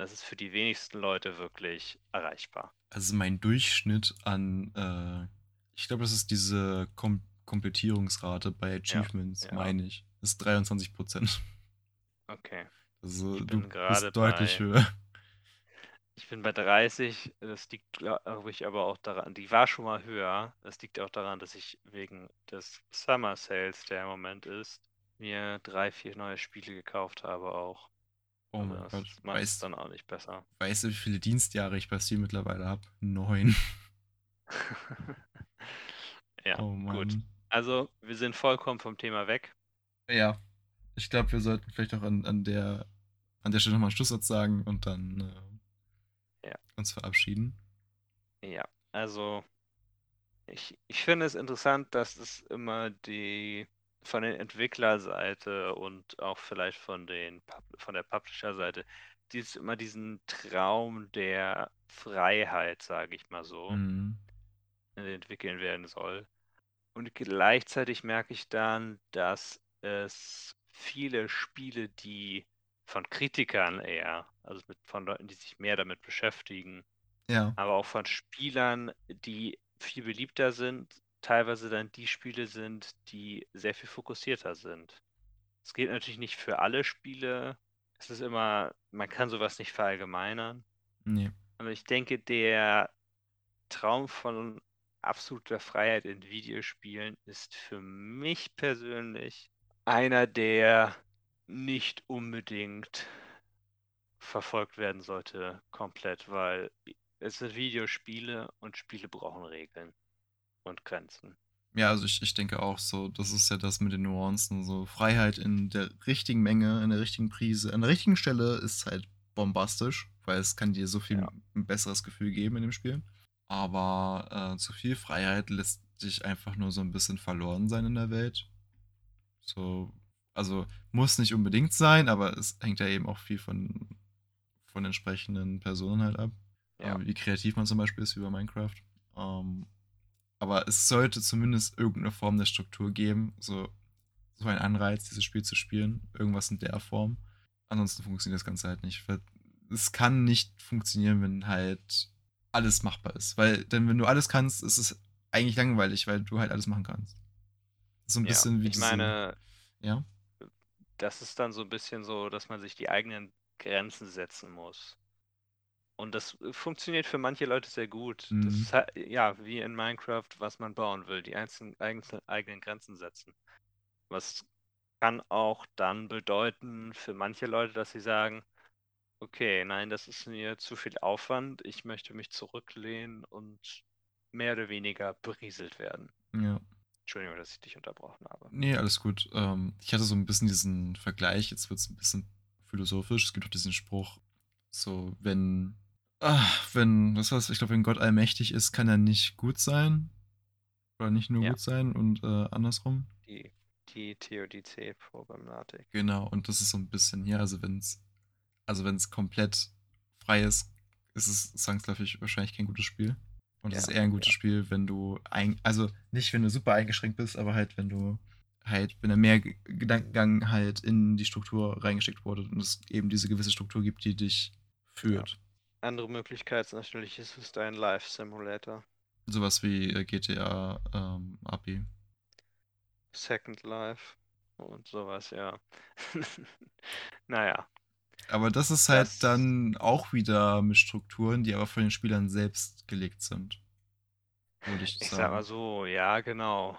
das ist für die wenigsten Leute wirklich erreichbar. Also mein Durchschnitt an, äh, ich glaube, das ist diese Kom Komplettierungsrate bei Achievements, ja. meine ich. Ist 23 Prozent. Okay. Also Ich du bin bist deutlich bei- höher. Ich bin bei 30, das liegt, glaube ich, aber auch daran, die war schon mal höher. Das liegt auch daran, dass ich wegen des Summer Sales, der im Moment ist, mir drei, vier neue Spiele gekauft habe auch. Oh mein das Gott. macht es Weißt, dann auch nicht besser. weißt du, wie viele Dienstjahre ich bei Steam mittlerweile habe? Neun. ja, oh gut. Also, wir sind vollkommen vom Thema weg. Ja. Ich glaube, wir sollten vielleicht auch an, an der an der Stelle nochmal einen Schlusssatz sagen und dann äh, Ja. uns verabschieden. Ja, also ich, ich finde es interessant, dass es immer die von der Entwicklerseite und auch vielleicht von den von der Publisher-Seite, die es immer diesen Traum der Freiheit, sage ich mal so, Mhm. äh, entwickeln werden soll. Und gleichzeitig merke ich dann, dass es viele Spiele, die von Kritikern eher, also mit, von Leuten, die sich mehr damit beschäftigen, Ja. aber auch von Spielern, die viel beliebter sind, teilweise dann die Spiele sind, die sehr viel fokussierter sind. Es gilt natürlich nicht für alle Spiele. Es ist immer, man kann sowas nicht verallgemeinern. Nee. Aber ich denke, der Traum von absoluter Freiheit in Videospielen ist für mich persönlich einer, der nicht unbedingt verfolgt werden sollte, komplett, weil es sind Videospiele und Spiele brauchen Regeln und Grenzen. Ja, also ich, ich denke auch so, das ist ja das mit den Nuancen, so Freiheit in der richtigen Menge, in der richtigen Prise, an der richtigen Stelle ist halt bombastisch, weil es kann dir so viel Ja. ein besseres Gefühl geben in dem Spiel. Aber äh, zu viel Freiheit lässt dich einfach nur so ein bisschen verloren sein in der Welt. So, also muss nicht unbedingt sein, aber es hängt ja eben auch viel von, von entsprechenden Personen halt ab. Ja. Äh, wie kreativ man zum Beispiel ist wie bei Minecraft. Ähm, aber es sollte zumindest irgendeine Form der Struktur geben, so, so ein Anreiz, dieses Spiel zu spielen, irgendwas in der Form. Ansonsten funktioniert das Ganze halt nicht. Es kann nicht funktionieren, wenn halt alles machbar ist. Weil, denn wenn du alles kannst, ist es eigentlich langweilig, weil du halt alles machen kannst. So ein Ja, bisschen wie ich meine, Ja, das ist dann so ein bisschen so, dass man sich die eigenen Grenzen setzen muss. Und das äh, funktioniert für manche Leute sehr gut. Das Mhm. ist halt, ja, wie in Minecraft, was man bauen will, die einzelnen, einzelnen eigenen Grenzen setzen. Was kann auch dann bedeuten für manche Leute, dass sie sagen, okay, nein, das ist mir zu viel Aufwand, ich möchte mich zurücklehnen und mehr oder weniger berieselt werden. ja. Entschuldigung, dass ich dich unterbrochen habe. Nee, alles gut. Ähm, ich hatte so ein bisschen diesen Vergleich, jetzt wird es ein bisschen philosophisch. Es gibt auch diesen Spruch, so, wenn, ah, wenn, was war's, ich glaube, wenn Gott allmächtig ist, kann er nicht gut sein. Oder nicht nur Ja. gut sein und äh, andersrum. Die, die Theodizee-Problematik. Genau, und das ist so ein bisschen hier, also wenn es also wenn es komplett frei ist, ist es zwangsläufig wahrscheinlich kein gutes Spiel. Und es Ja, ist eher ein gutes Spiel, wenn du ein, also nicht wenn du super eingeschränkt bist, aber halt wenn du halt, wenn da mehr Gedankengang halt in die Struktur reingesteckt wurde und es eben diese gewisse Struktur gibt, die dich führt. Andere Möglichkeit ist natürlich, ist es dein Live-Simulator. Sowas wie äh, GTA ähm, API. Second Life und sowas, ja. naja, Aber das ist halt Das- dann auch wieder mit Strukturen, die aber von den Spielern selbst gelegt sind. Würde ich, ich sagen. sag mal so, ja, genau.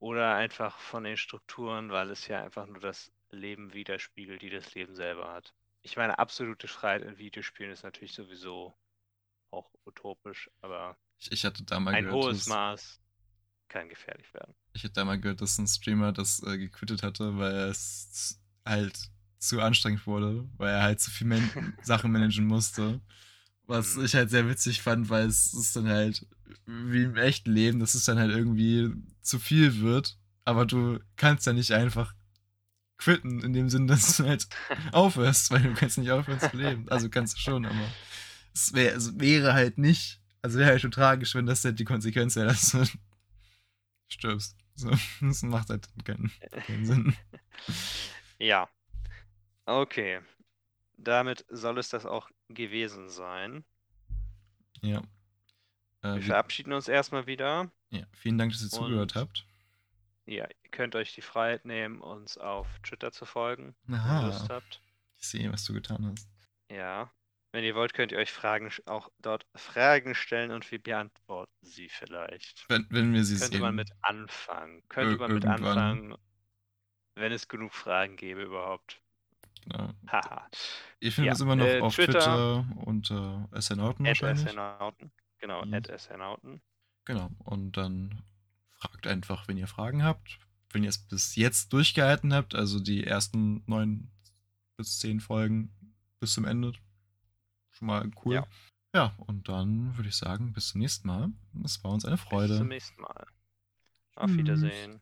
Oder einfach von den Strukturen, weil es ja einfach nur das Leben widerspiegelt, die das Leben selber hat. Ich meine, absolute Freiheit in Videospielen ist natürlich sowieso auch utopisch, aber Ich, ich hatte da mal ein gehört, hohes Maß kann gefährlich werden. ich hatte da mal gehört, dass ein Streamer das äh, gequittet hatte, weil es halt zu anstrengend wurde, weil er halt zu viel man Sachen managen musste. Was Mhm. ich halt sehr witzig fand, weil es ist dann halt wie im echten Leben, dass es dann halt irgendwie zu viel wird, aber du kannst ja nicht einfach quitten, in dem Sinn, dass du halt aufhörst, weil du kannst nicht aufhören zu leben. Also kannst du schon, aber es, wär, es wäre halt nicht, also wäre halt schon tragisch, wenn das halt die Konsequenz wäre, dass du stirbst. So, das macht halt keinen, keinen Sinn. Ja. Okay. Damit soll es das auch gewesen sein. Ja. Äh, Wir verabschieden uns erstmal wieder. ja. Vielen Dank, dass ihr zugehört Und- habt. Ja, ihr könnt euch die Freiheit nehmen, uns auf Twitter zu folgen, wenn ihr Aha, Lust habt. ich sehe, was du getan hast. Ja. Wenn ihr wollt, könnt ihr euch Fragen auch dort Fragen stellen und wir beantworten sie vielleicht. Wenn, wenn wir sie Könnte sehen. man mit anfangen. Könnte Ir- man mit irgendwann. anfangen, wenn es genug Fragen gäbe überhaupt. Genau. Haha. Ihr findet Ja, uns immer noch äh, auf Twitter. Twitter unter SNauten At wahrscheinlich. SNauten. Genau, Mhm. SNauten. Genau. Und dann fragt einfach, wenn ihr Fragen habt. Wenn ihr es bis jetzt durchgehalten habt, also die ersten neun bis zehn Folgen bis zum Ende. Schon mal cool. Ja. Ja, und dann würde ich sagen, bis zum nächsten Mal. Es war uns eine Bis Freude. zum nächsten Mal. Auf. Wiedersehen.